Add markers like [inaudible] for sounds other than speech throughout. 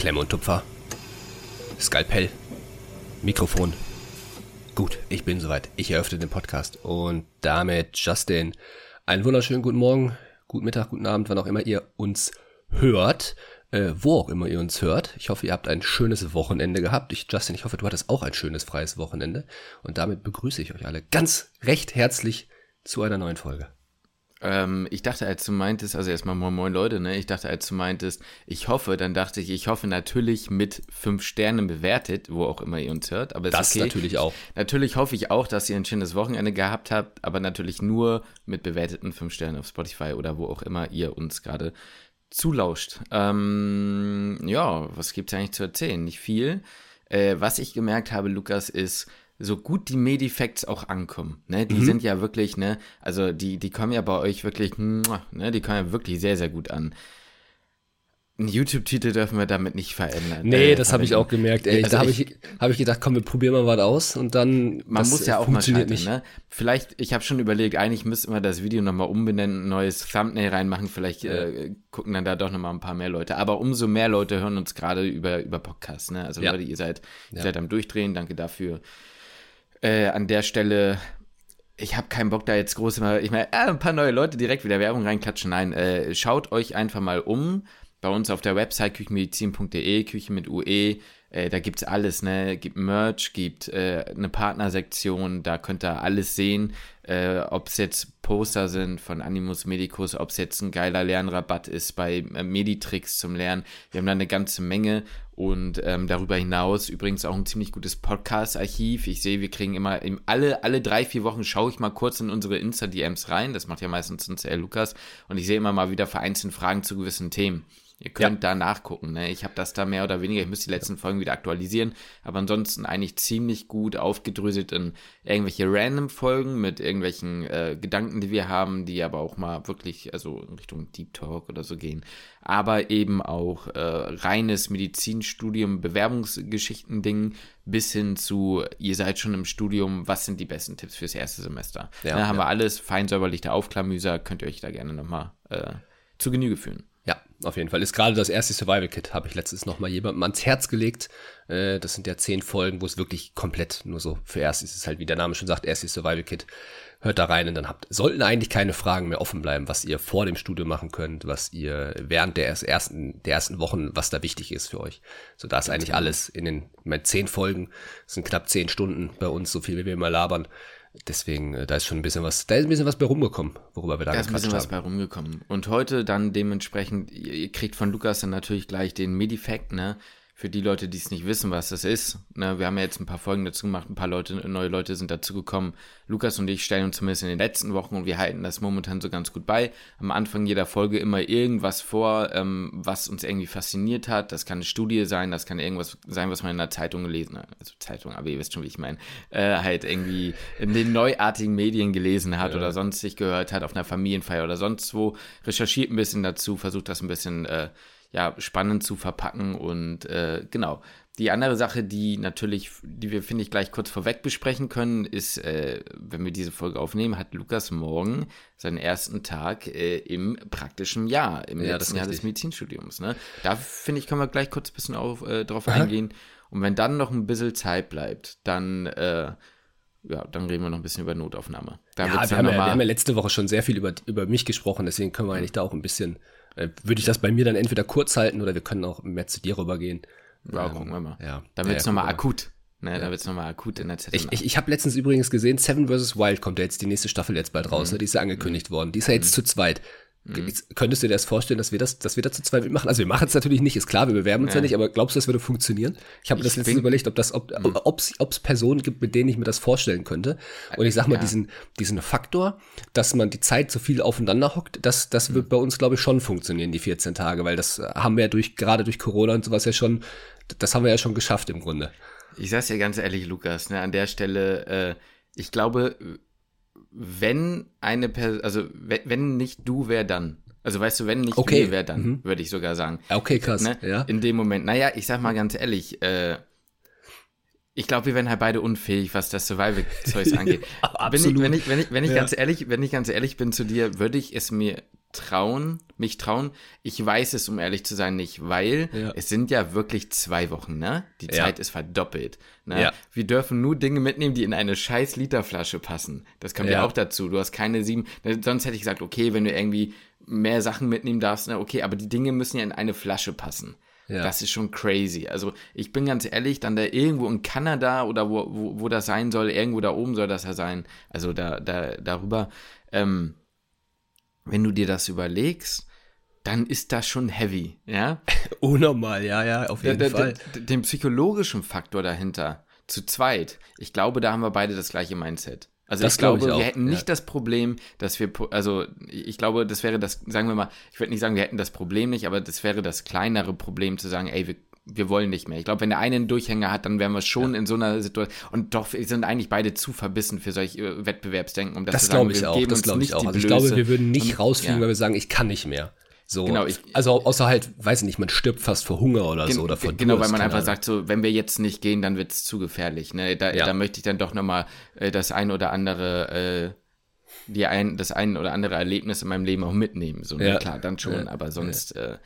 Klemme und Tupfer. Skalpell. Mikrofon. Gut, ich bin soweit. Ich eröffne den Podcast. Und damit, Justin, einen wunderschönen guten Morgen, guten Mittag, guten Abend, wann auch immer ihr uns hört. Äh, wo auch immer ihr uns hört. Ich hoffe, ihr habt ein schönes Wochenende gehabt. Ich, Justin, ich hoffe, du hattest auch ein schönes freies Wochenende. Und damit begrüße ich euch alle ganz recht herzlich zu einer neuen Folge. Ähm, ich dachte, als du meintest, also erstmal moin moin Leute, ne? Ich dachte, als du meintest, ich hoffe, dann dachte ich, ich hoffe natürlich mit fünf Sternen bewertet, wo auch immer ihr uns hört. Aber das okay. natürlich auch. Natürlich hoffe ich auch, dass ihr ein schönes Wochenende gehabt habt, aber natürlich nur mit bewerteten fünf Sternen auf Spotify oder wo auch immer ihr uns gerade zulauscht. Ähm, ja, was gibt's eigentlich zu erzählen? Nicht viel. Äh, was ich gemerkt habe, Lukas, ist, so gut die Medifacts auch ankommen, ne, die mhm. sind ja wirklich, ne, also die, die kommen ja bei euch wirklich, ne, die kommen ja wirklich sehr, sehr gut an. Einen YouTube-Titel dürfen wir damit nicht verändern. Nee, äh, das habe ich auch gemerkt. Ey, also da habe ich, hab ich gedacht, komm, wir probieren mal was aus und dann. Man muss ja auch mal scheitern, nicht. ne? Vielleicht, ich habe schon überlegt, eigentlich müssten wir das Video nochmal umbenennen, ein neues Thumbnail reinmachen. Vielleicht ja. äh, gucken dann da doch nochmal ein paar mehr Leute. Aber umso mehr Leute hören uns gerade über, über Podcasts, ne? Also ja. Leute, ihr seid, ihr ja. seid am Durchdrehen, danke dafür äh, an der Stelle, ich habe keinen Bock da jetzt groß immer, ich meine, äh, ein paar neue Leute direkt wieder Werbung reinklatschen. Nein, äh, schaut euch einfach mal um. Bei uns auf der Website küchenmedizin.de, Küche mit UE, äh, da gibt's alles, ne? Gibt Merch, gibt äh, eine Partnersektion, da könnt ihr alles sehen, äh, ob es jetzt Poster sind von Animus Medicus, ob es jetzt ein geiler Lernrabatt ist bei äh, Meditricks zum Lernen. Wir haben da eine ganze Menge und ähm, darüber hinaus übrigens auch ein ziemlich gutes Podcast-Archiv. Ich sehe, wir kriegen immer im, alle, alle drei, vier Wochen schaue ich mal kurz in unsere Insta-DMs rein. Das macht ja meistens uns Lukas. Und ich sehe immer mal wieder vereinzelt Fragen zu gewissen Themen. Ihr könnt ja. da nachgucken. Ne? Ich habe das da mehr oder weniger, ich müsste die letzten Folgen wieder aktualisieren, aber ansonsten eigentlich ziemlich gut aufgedröselt in irgendwelche random Folgen mit irgendwelchen äh, Gedanken, die wir haben, die aber auch mal wirklich, also in Richtung Deep Talk oder so gehen. Aber eben auch äh, reines Medizinstudium, Bewerbungsgeschichten-Ding bis hin zu, ihr seid schon im Studium, was sind die besten Tipps fürs erste Semester? Ja, da haben ja. wir alles fein säuberlich der Aufklamüser, könnt ihr euch da gerne nochmal äh, zu Genüge fühlen. Auf jeden Fall. Ist gerade das erste Survival Kit, habe ich letztens noch mal jemandem ans Herz gelegt. Äh, das sind ja zehn Folgen, wo es wirklich komplett nur so für erst ist es halt, wie der Name schon sagt, erstes Survival Kit. Hört da rein und dann habt, sollten eigentlich keine Fragen mehr offen bleiben, was ihr vor dem Studio machen könnt, was ihr während der ersten, der ersten Wochen, was da wichtig ist für euch. So, da ist eigentlich genau. alles in den, mit zehn Folgen, das sind knapp zehn Stunden bei uns, so viel wie wir immer labern. Deswegen, äh, da ist schon ein bisschen was, da ist ein bisschen was bei rumgekommen, worüber wir da Da ist ein bisschen haben. was bei rumgekommen. Und heute dann dementsprechend, ihr kriegt von Lukas dann natürlich gleich den Medifact, ne? Für die Leute, die es nicht wissen, was das ist, ne, wir haben ja jetzt ein paar Folgen dazu gemacht, ein paar Leute, neue Leute sind dazu gekommen. Lukas und ich stellen uns zumindest in den letzten Wochen und wir halten das momentan so ganz gut bei. Am Anfang jeder Folge immer irgendwas vor, ähm, was uns irgendwie fasziniert hat. Das kann eine Studie sein, das kann irgendwas sein, was man in der Zeitung gelesen hat. Also Zeitung, aber ihr wisst schon, wie ich meine. Äh, halt irgendwie in den neuartigen Medien gelesen hat ja. oder sonst sich gehört hat auf einer Familienfeier oder sonst wo. Recherchiert ein bisschen dazu, versucht das ein bisschen äh, ja, spannend zu verpacken. Und äh, genau. Die andere Sache, die natürlich, die wir, finde ich, gleich kurz vorweg besprechen können, ist, äh, wenn wir diese Folge aufnehmen, hat Lukas morgen seinen ersten Tag äh, im praktischen Jahr, im ja, letzten Jahr des Medizinstudiums. Ne? Da, finde ich, können wir gleich kurz ein bisschen auf, äh, drauf Aha. eingehen. Und wenn dann noch ein bisschen Zeit bleibt, dann äh, ja, dann reden wir noch ein bisschen über Notaufnahme. Da ja, wir haben ja, wir haben ja letzte Woche schon sehr viel über, über mich gesprochen, deswegen können wir eigentlich da auch ein bisschen würde ich das bei mir dann entweder kurz halten oder wir können auch mehr zu dir rübergehen. Ja, ähm, gucken wir mal. Ja. Dann wird es ja, nochmal akut. Ne, ja. Da wird es nochmal akut in der ZMA. Ich, ich, ich habe letztens übrigens gesehen, Seven vs. Wild kommt ja jetzt die nächste Staffel jetzt bald raus. Mhm. Ne? Die ist ja angekündigt mhm. worden. Die ist ja jetzt mhm. zu zweit. Mhm. Könntest du dir das vorstellen, dass wir das, dass wir da zu zweit machen? Also wir machen es natürlich nicht, ist klar, wir bewerben uns ja, ja nicht, aber glaubst du, das würde funktionieren? Ich habe mir das letztens überlegt, ob das, ob mhm. es Personen gibt, mit denen ich mir das vorstellen könnte. Und ich sag mal, ja. diesen, diesen Faktor, dass man die Zeit so viel aufeinander hockt, das, das mhm. wird bei uns, glaube ich, schon funktionieren, die 14 Tage, weil das haben wir ja durch, gerade durch Corona und sowas ja schon, das haben wir ja schon geschafft im Grunde. Ich sag's dir ganz ehrlich, Lukas, ne, an der Stelle, äh, ich glaube, wenn eine Person, also wenn, wenn nicht du, wer dann? Also weißt du, wenn nicht okay. wir, wer dann, mhm. würde ich sogar sagen. Okay, krass. Ne? Ja. In dem Moment, naja, ich sag mal ganz ehrlich, äh, ich glaube, wir wären halt beide unfähig, was das Survival-Zeugs [laughs] angeht. Absolut. Bin ich, wenn ich, wenn ich, wenn ich ja. ganz ehrlich, wenn ich ganz ehrlich bin zu dir, würde ich es mir trauen, mich trauen. Ich weiß es, um ehrlich zu sein, nicht, weil ja. es sind ja wirklich zwei Wochen, ne? Die ja. Zeit ist verdoppelt. Ne? Ja. Wir dürfen nur Dinge mitnehmen, die in eine scheiß Literflasche passen. Das kommt ja. auch dazu. Du hast keine sieben, ne, sonst hätte ich gesagt, okay, wenn du irgendwie mehr Sachen mitnehmen darfst, ne, okay, aber die Dinge müssen ja in eine Flasche passen. Ja. Das ist schon crazy. Also ich bin ganz ehrlich, dann da irgendwo in Kanada oder wo, wo, wo das sein soll, irgendwo da oben soll das ja sein, also da, da darüber, ähm, wenn du dir das überlegst, dann ist das schon heavy, ja? [laughs] Unnormal, ja, ja, auf jeden der, Fall. Der, den psychologischen Faktor dahinter, zu zweit, ich glaube, da haben wir beide das gleiche Mindset. Also das ich glaube, ich wir hätten nicht ja. das Problem, dass wir, also ich glaube, das wäre das, sagen wir mal, ich würde nicht sagen, wir hätten das Problem nicht, aber das wäre das kleinere Problem zu sagen, ey, wir, wir wollen nicht mehr. Ich glaube, wenn der eine einen Durchhänger hat, dann wären wir schon ja. in so einer Situation. Und doch, wir sind eigentlich beide zu verbissen für solche äh, Wettbewerbsdenken, um das, das zu sagen. Ich auch, das glaube ich auch. Also ich glaube, wir würden nicht rausfliegen, ja. weil wir sagen, ich kann nicht mehr. So, genau, ich, also außer halt, weiß ich nicht, man stirbt fast vor Hunger oder gen, so oder vor Genau, Durst, weil man einfach Ahnung. sagt, so, wenn wir jetzt nicht gehen, dann wird es zu gefährlich. Ne? Da, ja. da möchte ich dann doch nochmal äh, das ein oder andere, äh, die ein, das ein oder andere Erlebnis in meinem Leben auch mitnehmen. So, ne? ja. Klar, dann schon, aber sonst. Äh,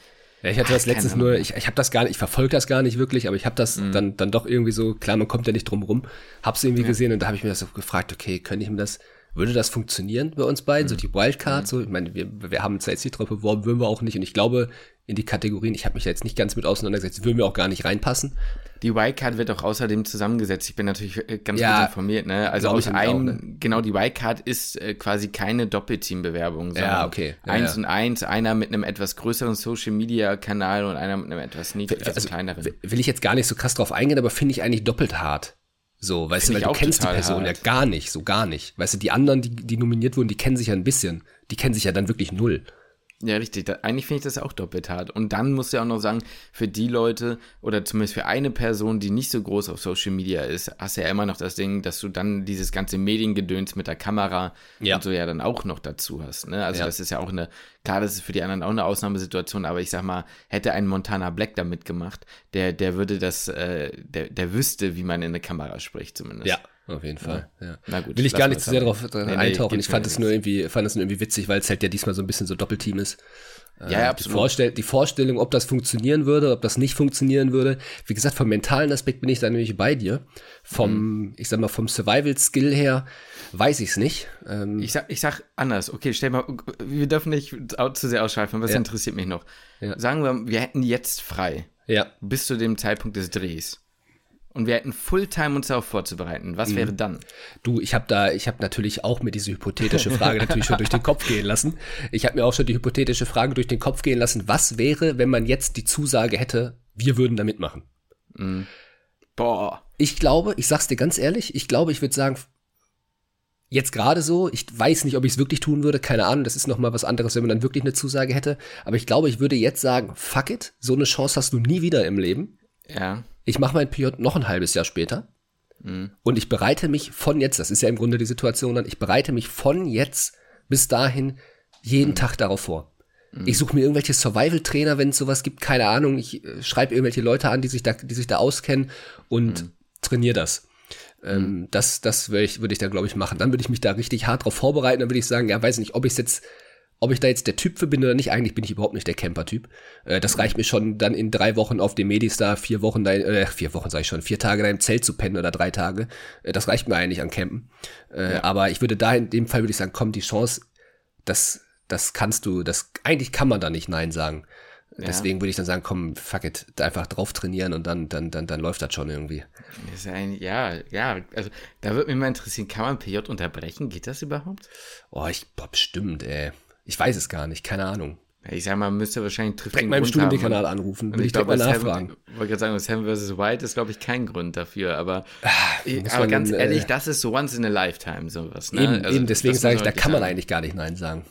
ja, ich hatte das letztens nur, ich, ich habe das gar nicht, ich verfolge das gar nicht wirklich, aber ich habe das mhm. dann, dann doch irgendwie so, klar, man kommt ja nicht drum rum, hab's irgendwie gesehen und da habe ich mir das so gefragt, okay, könnte ich mir das würde das funktionieren bei uns beiden? Mhm. So die Wildcard, mhm. so, ich meine, wir, wir haben uns jetzt nicht drauf beworben, würden wir auch nicht. Und ich glaube, in die Kategorien, ich habe mich jetzt nicht ganz mit auseinandergesetzt, würden wir auch gar nicht reinpassen. Die Wildcard wird auch außerdem zusammengesetzt. Ich bin natürlich äh, ganz ja, gut informiert, ne? Also aus ein, ne? genau, die Wildcard ist äh, quasi keine Doppelteam-Bewerbung, ja, okay. Ja, eins ja. und eins, einer mit einem etwas größeren Social-Media-Kanal und einer mit einem etwas niedrigeren, also, also kleineren. Will ich jetzt gar nicht so krass drauf eingehen, aber finde ich eigentlich doppelt hart. So, weißt Find du, weil du kennst die Person hart. ja gar nicht, so gar nicht. Weißt du, die anderen, die, die nominiert wurden, die kennen sich ja ein bisschen. Die kennen sich ja dann wirklich null. Ja, richtig. Da, eigentlich finde ich das auch doppelt hart. Und dann musst du ja auch noch sagen, für die Leute oder zumindest für eine Person, die nicht so groß auf Social Media ist, hast du ja immer noch das Ding, dass du dann dieses ganze Mediengedöns mit der Kamera ja. und so ja dann auch noch dazu hast. Ne? Also ja. das ist ja auch eine, klar, das ist für die anderen auch eine Ausnahmesituation, aber ich sag mal, hätte ein Montana Black da mitgemacht, der, der würde das, äh, der, der wüsste, wie man in eine Kamera spricht zumindest. Ja, auf jeden Fall. Ja. ja. Na gut, Will ich gar nicht zu sehr darauf nee, eintauchen. ich fand es nur irgendwie, fand es nur irgendwie witzig, weil es halt ja diesmal so ein bisschen so Doppelteam ist. Ja, ja, absolut. Die, Vorstell die Vorstellung, ob das funktionieren würde, ob das nicht funktionieren würde. Wie gesagt, vom mentalen Aspekt bin ich da nämlich bei dir. Vom, mhm. ich sag mal, vom Survival-Skill her weiß ich es nicht. Ähm, ich, sag, ich sag anders. Okay, stell mal, wir dürfen nicht zu sehr ausschweifen, was ja. interessiert mich noch. Ja. Sagen wir, wir hätten jetzt frei. Ja. Bis zu dem Zeitpunkt des Drehs und wir hätten Fulltime uns darauf vorzubereiten, was mhm. wäre dann? Du, ich habe da, ich habe natürlich auch mir diese hypothetische Frage natürlich schon durch den Kopf gehen lassen. Ich habe mir auch schon die hypothetische Frage durch den Kopf gehen lassen, was wäre, wenn man jetzt die Zusage hätte, wir würden da mitmachen? Mhm. Boah. Ich glaube, ich sag's dir ganz ehrlich, ich glaube, ich würde sagen, jetzt gerade so, ich weiß nicht, ob ich es wirklich tun würde, keine Ahnung, das ist noch mal was anderes, wenn man dann wirklich eine Zusage hätte, aber ich glaube, ich würde jetzt sagen, fuck it, so eine Chance hast du nie wieder im Leben. Ja ich mache mein PJ noch ein halbes Jahr später mhm. und ich bereite mich von jetzt, das ist ja im Grunde die Situation dann, ich bereite mich von jetzt bis dahin jeden mhm. Tag darauf vor. Mhm. Ich suche mir irgendwelche Survival-Trainer, wenn es sowas gibt, keine Ahnung. Ich äh, schreibe irgendwelche Leute an, die sich da, die sich da auskennen und mhm. trainiere das. Ähm, mhm. das das würde ich, würd ich da, glaube ich, machen. Dann würde ich mich da richtig hart drauf vorbereiten. Dann würde ich sagen, ja, weiß nicht, ob ich es jetzt ob ich da jetzt der Typ für bin oder nicht, eigentlich bin ich überhaupt nicht der Camper-Typ. Äh, das reicht mir schon, dann in drei Wochen auf dem Medistar, vier Wochen, da, äh, vier Wochen sage ich schon, vier Tage da im Zelt zu pennen oder drei Tage. Äh, das reicht mir eigentlich an Campen. Äh, ja. Aber ich würde da in dem Fall würde ich sagen, komm, die Chance, das, das kannst du, das, eigentlich kann man da nicht Nein sagen. Ja. Deswegen würde ich dann sagen, komm, fuck it, einfach drauf trainieren und dann, dann, dann, dann läuft das schon irgendwie. Das ein, ja, ja, also da würde mich mal interessieren, kann man PJ unterbrechen? Geht das überhaupt? Oh, ich, boah, bestimmt, ey. Ich weiß es gar nicht, keine Ahnung. Ich sag mal, müsste wahrscheinlich trifft Direkt meinem Studienkanal anrufen, will ich, ich mal nachfragen. Ich wollte gerade sagen, Sam vs. White ist, glaube ich, kein Grund dafür, aber, ah, aber ganz dann, ehrlich, äh, das ist so once in a lifetime sowas. Ne? Eben, also, eben deswegen sage ich, da kann man sagen. eigentlich gar nicht Nein sagen.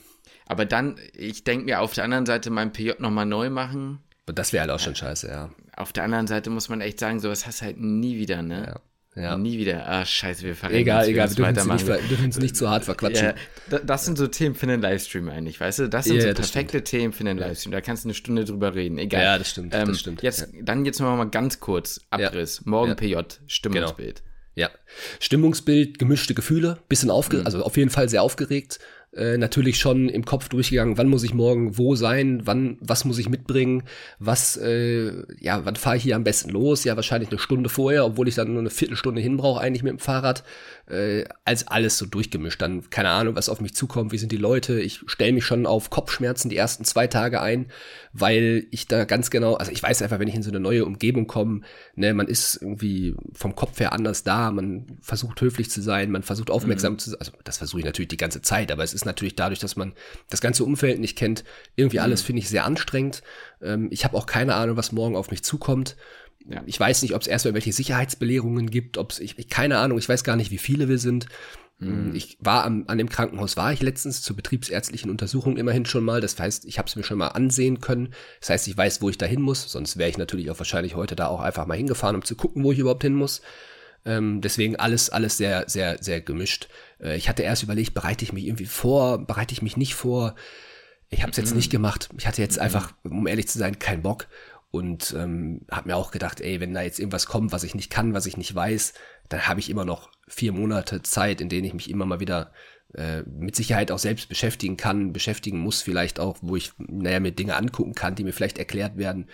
Aber dann, ich denke mir auf der anderen Seite mein PJ nochmal neu machen. Das wäre halt auch schon scheiße, ja. Auf der anderen Seite muss man echt sagen, sowas hast du halt nie wieder, ne? Ja. Ja. Nie wieder. Ah, scheiße, wir verrennen Egal, egal, wir dürfen, nicht, wir dürfen uns nicht zu hart verquatschen. Ja, das sind so Themen für einen Livestream eigentlich, weißt du? Das sind ja, so perfekte stimmt. Themen für einen Livestream. Da kannst du eine Stunde drüber reden. Egal. Ja, das stimmt, ähm, das stimmt. Jetzt, Dann jetzt noch mal ganz kurz Abriss. Morgen PJ, Stimmungsbild. Genau. Ja, Stimmungsbild, gemischte Gefühle, bisschen aufgeregt, mhm. also auf jeden Fall sehr aufgeregt. Äh, natürlich schon im Kopf durchgegangen, wann muss ich morgen wo sein, wann, was muss ich mitbringen, was, äh, ja, wann fahre ich hier am besten los? Ja, wahrscheinlich eine Stunde vorher, obwohl ich dann nur eine Viertelstunde hin brauche eigentlich mit dem Fahrrad. Äh, als alles so durchgemischt. Dann, keine Ahnung, was auf mich zukommt, wie sind die Leute. Ich stelle mich schon auf Kopfschmerzen die ersten zwei Tage ein, weil ich da ganz genau, also ich weiß einfach, wenn ich in so eine neue Umgebung komme, ne, man ist irgendwie vom Kopf her anders da, man versucht höflich zu sein, man versucht aufmerksam mhm. zu sein. Also das versuche ich natürlich die ganze Zeit, aber es ist natürlich dadurch, dass man das ganze Umfeld nicht kennt, irgendwie mhm. alles finde ich sehr anstrengend. Ähm, ich habe auch keine Ahnung, was morgen auf mich zukommt. Ja. Ich weiß nicht, ob es erstmal welche Sicherheitsbelehrungen gibt, ob es, ich, keine Ahnung, ich weiß gar nicht, wie viele wir sind. Mhm. Ich war am, an dem Krankenhaus, war ich letztens zur betriebsärztlichen Untersuchung immerhin schon mal. Das heißt, ich habe es mir schon mal ansehen können. Das heißt, ich weiß, wo ich da hin muss. Sonst wäre ich natürlich auch wahrscheinlich heute da auch einfach mal hingefahren, um zu gucken, wo ich überhaupt hin muss. Ähm, deswegen alles, alles sehr, sehr, sehr gemischt. Äh, ich hatte erst überlegt, bereite ich mich irgendwie vor, bereite ich mich nicht vor. Ich habe es jetzt mhm. nicht gemacht. Ich hatte jetzt mhm. einfach, um ehrlich zu sein, keinen Bock. Und ähm, habe mir auch gedacht, ey, wenn da jetzt irgendwas kommt, was ich nicht kann, was ich nicht weiß, dann habe ich immer noch vier Monate Zeit, in denen ich mich immer mal wieder äh, mit Sicherheit auch selbst beschäftigen kann, beschäftigen muss vielleicht auch, wo ich, naja, mir Dinge angucken kann, die mir vielleicht erklärt werden.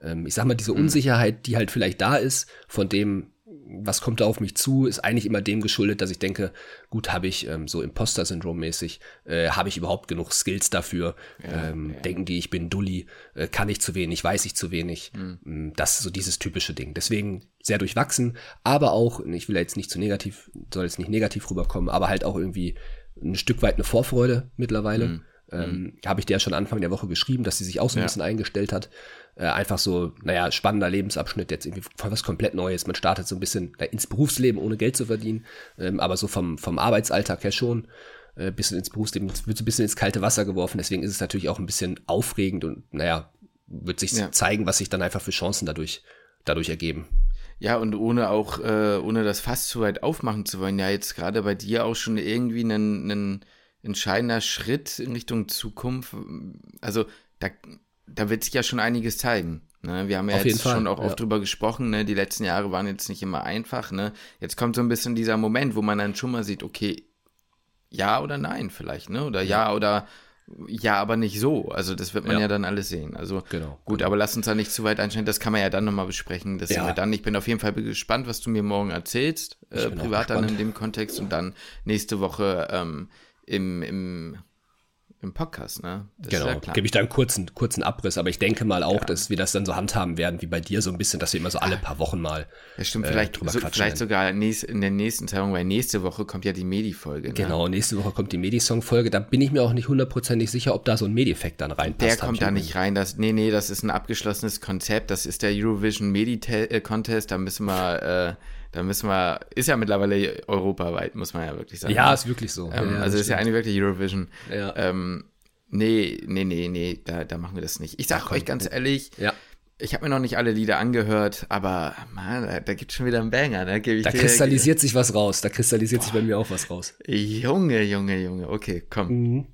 Ähm, ich sag mal, diese mhm. Unsicherheit, die halt vielleicht da ist, von dem was kommt da auf mich zu, ist eigentlich immer dem geschuldet, dass ich denke, gut, habe ich ähm, so Imposter-Syndrom-mäßig, äh, habe ich überhaupt genug Skills dafür? Ja, ähm, ja. Denken die, ich bin Dulli, äh, kann ich zu wenig, weiß ich zu wenig? Mhm. Das ist so dieses typische Ding. Deswegen sehr durchwachsen, aber auch, ich will jetzt nicht zu negativ, soll jetzt nicht negativ rüberkommen, aber halt auch irgendwie ein Stück weit eine Vorfreude mittlerweile. Mhm. Ähm, mhm. Habe ich dir ja schon Anfang der Woche geschrieben, dass sie sich auch so ein ja. bisschen eingestellt hat. Äh, einfach so, naja, spannender Lebensabschnitt, jetzt irgendwie von was komplett Neues. Man startet so ein bisschen na, ins Berufsleben, ohne Geld zu verdienen, ähm, aber so vom, vom Arbeitsalltag her schon. Äh, bisschen ins Berufsleben, wird so ein bisschen ins kalte Wasser geworfen. Deswegen ist es natürlich auch ein bisschen aufregend und, naja, wird sich ja. zeigen, was sich dann einfach für Chancen dadurch, dadurch ergeben. Ja, und ohne auch, äh, ohne das fast zu weit aufmachen zu wollen, ja, jetzt gerade bei dir auch schon irgendwie einen, einen entscheidender Schritt in Richtung Zukunft. Also da, da wird sich ja schon einiges zeigen. Ne? Wir haben ja Auf jetzt schon auch ja. oft drüber gesprochen, ne? die letzten Jahre waren jetzt nicht immer einfach. Ne? Jetzt kommt so ein bisschen dieser Moment, wo man dann schon mal sieht, okay, ja oder nein vielleicht, ne? Oder ja, ja oder ja, aber nicht so. Also das wird man ja, ja dann alles sehen. Also genau, gut, genau. aber lass uns da nicht zu weit einstellen. Das kann man ja dann nochmal besprechen. Das ja. wir dann. Ich bin auf jeden Fall gespannt, was du mir morgen erzählst, äh, privat dann in dem Kontext und dann nächste Woche ähm, im, im, im Podcast, ne? Das genau, ja gebe ich da einen kurzen, kurzen Abriss, aber ich denke mal auch, ja. dass wir das dann so handhaben werden wie bei dir so ein bisschen, dass wir immer so alle paar Wochen mal ja, stimmt, äh, vielleicht, so, vielleicht sogar nächst, in der nächsten Zeitung, weil nächste Woche kommt ja die Medi-Folge. Ne? Genau, nächste Woche kommt die Medi-Song-Folge, da bin ich mir auch nicht hundertprozentig sicher, ob da so ein Medi-Effekt dann reinpasst. Der kommt da nicht rein, das, nee, nee, das ist ein abgeschlossenes Konzept, das ist der Eurovision Medi-Contest, da müssen wir, äh, da müssen wir, ist ja mittlerweile europaweit, muss man ja wirklich sagen. Ja, ist wirklich so. Ähm, ja, also ist ja eine wirklich Eurovision. Ja. Ähm, nee, nee, nee, nee, da, da machen wir das nicht. Ich sag Ach, euch ganz ehrlich, ja. ich habe mir noch nicht alle Lieder angehört, aber man, da, da gibt schon wieder einen Banger. Ne? Geb ich da kristallisiert sich was raus. Da kristallisiert Boah. sich bei mir auch was raus. Junge, Junge, Junge. Okay, komm. Mhm.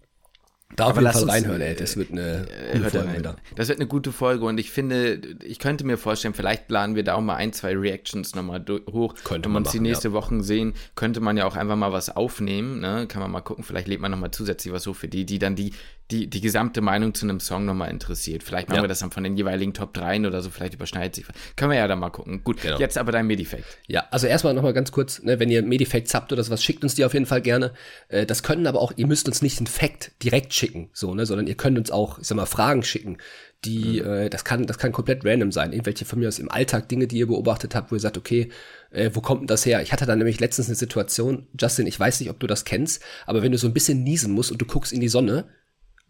Da auf jeden Fall reinhören, ey. Das wird eine äh, gute Folge wieder. Das wird eine gute Folge und ich finde, ich könnte mir vorstellen, vielleicht laden wir da auch mal ein, zwei Reactions nochmal hoch. Könnte Wenn wir uns die nächste ja. Woche sehen, könnte man ja auch einfach mal was aufnehmen. Ne? Kann man mal gucken, vielleicht lädt man nochmal zusätzlich was hoch für die, die dann die die, die gesamte Meinung zu einem Song nochmal interessiert. Vielleicht machen ja. wir das dann von den jeweiligen Top 3 oder so, vielleicht überschneidet sich. Können wir ja dann mal gucken. Gut, genau. jetzt aber dein Medifect. Ja, also erstmal nochmal ganz kurz, ne, wenn ihr Medifacts habt oder sowas, schickt uns die auf jeden Fall gerne. Äh, das können aber auch, ihr müsst uns nicht einen Fact direkt schicken, so, ne, sondern ihr könnt uns auch, ich sag mal, Fragen schicken, die, mhm. äh, das kann, das kann komplett random sein. Irgendwelche von mir aus im Alltag Dinge, die ihr beobachtet habt, wo ihr sagt, okay, äh, wo kommt denn das her? Ich hatte da nämlich letztens eine Situation, Justin, ich weiß nicht, ob du das kennst, aber wenn du so ein bisschen niesen musst und du guckst in die Sonne,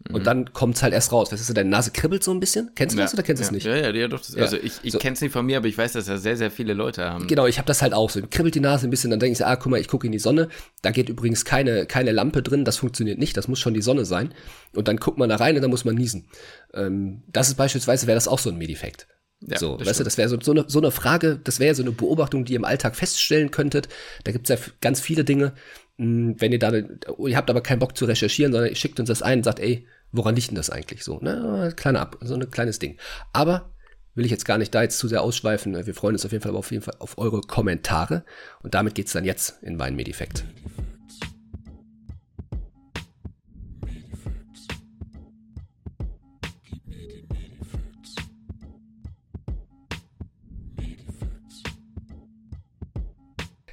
und mhm. dann kommt's halt erst raus. Weißt du, deine Nase kribbelt so ein bisschen. Kennst du ja, das oder kennst du ja. es nicht? Ja, ja, ja, doch. Das, ja. Also ich, ich so. kenn's nicht von mir, aber ich weiß, dass ja sehr, sehr viele Leute haben. Genau, ich habe das halt auch so. Kribbelt die Nase ein bisschen, dann denke ich ah, guck mal, ich gucke in die Sonne. Da geht übrigens keine, keine Lampe drin, das funktioniert nicht, das muss schon die Sonne sein. Und dann guckt man da rein und dann muss man niesen. Ähm, das ist beispielsweise, wäre das auch so ein Medifekt. Ja, so, weißt du, das wäre so, so, eine, so eine Frage, das wäre ja so eine Beobachtung, die ihr im Alltag feststellen könntet. Da gibt's ja ganz viele Dinge. Mm, wenn ihr da, ihr habt aber keinen Bock zu recherchieren, sondern ihr schickt uns das ein und sagt, ey, woran liegt denn das eigentlich so? Na, kleiner Ab, so ein kleines Ding. Aber will ich jetzt gar nicht da jetzt zu sehr ausschweifen. Wir freuen uns auf jeden Fall auf, jeden Fall auf eure Kommentare. Und damit geht es dann jetzt in Wein Medifekt.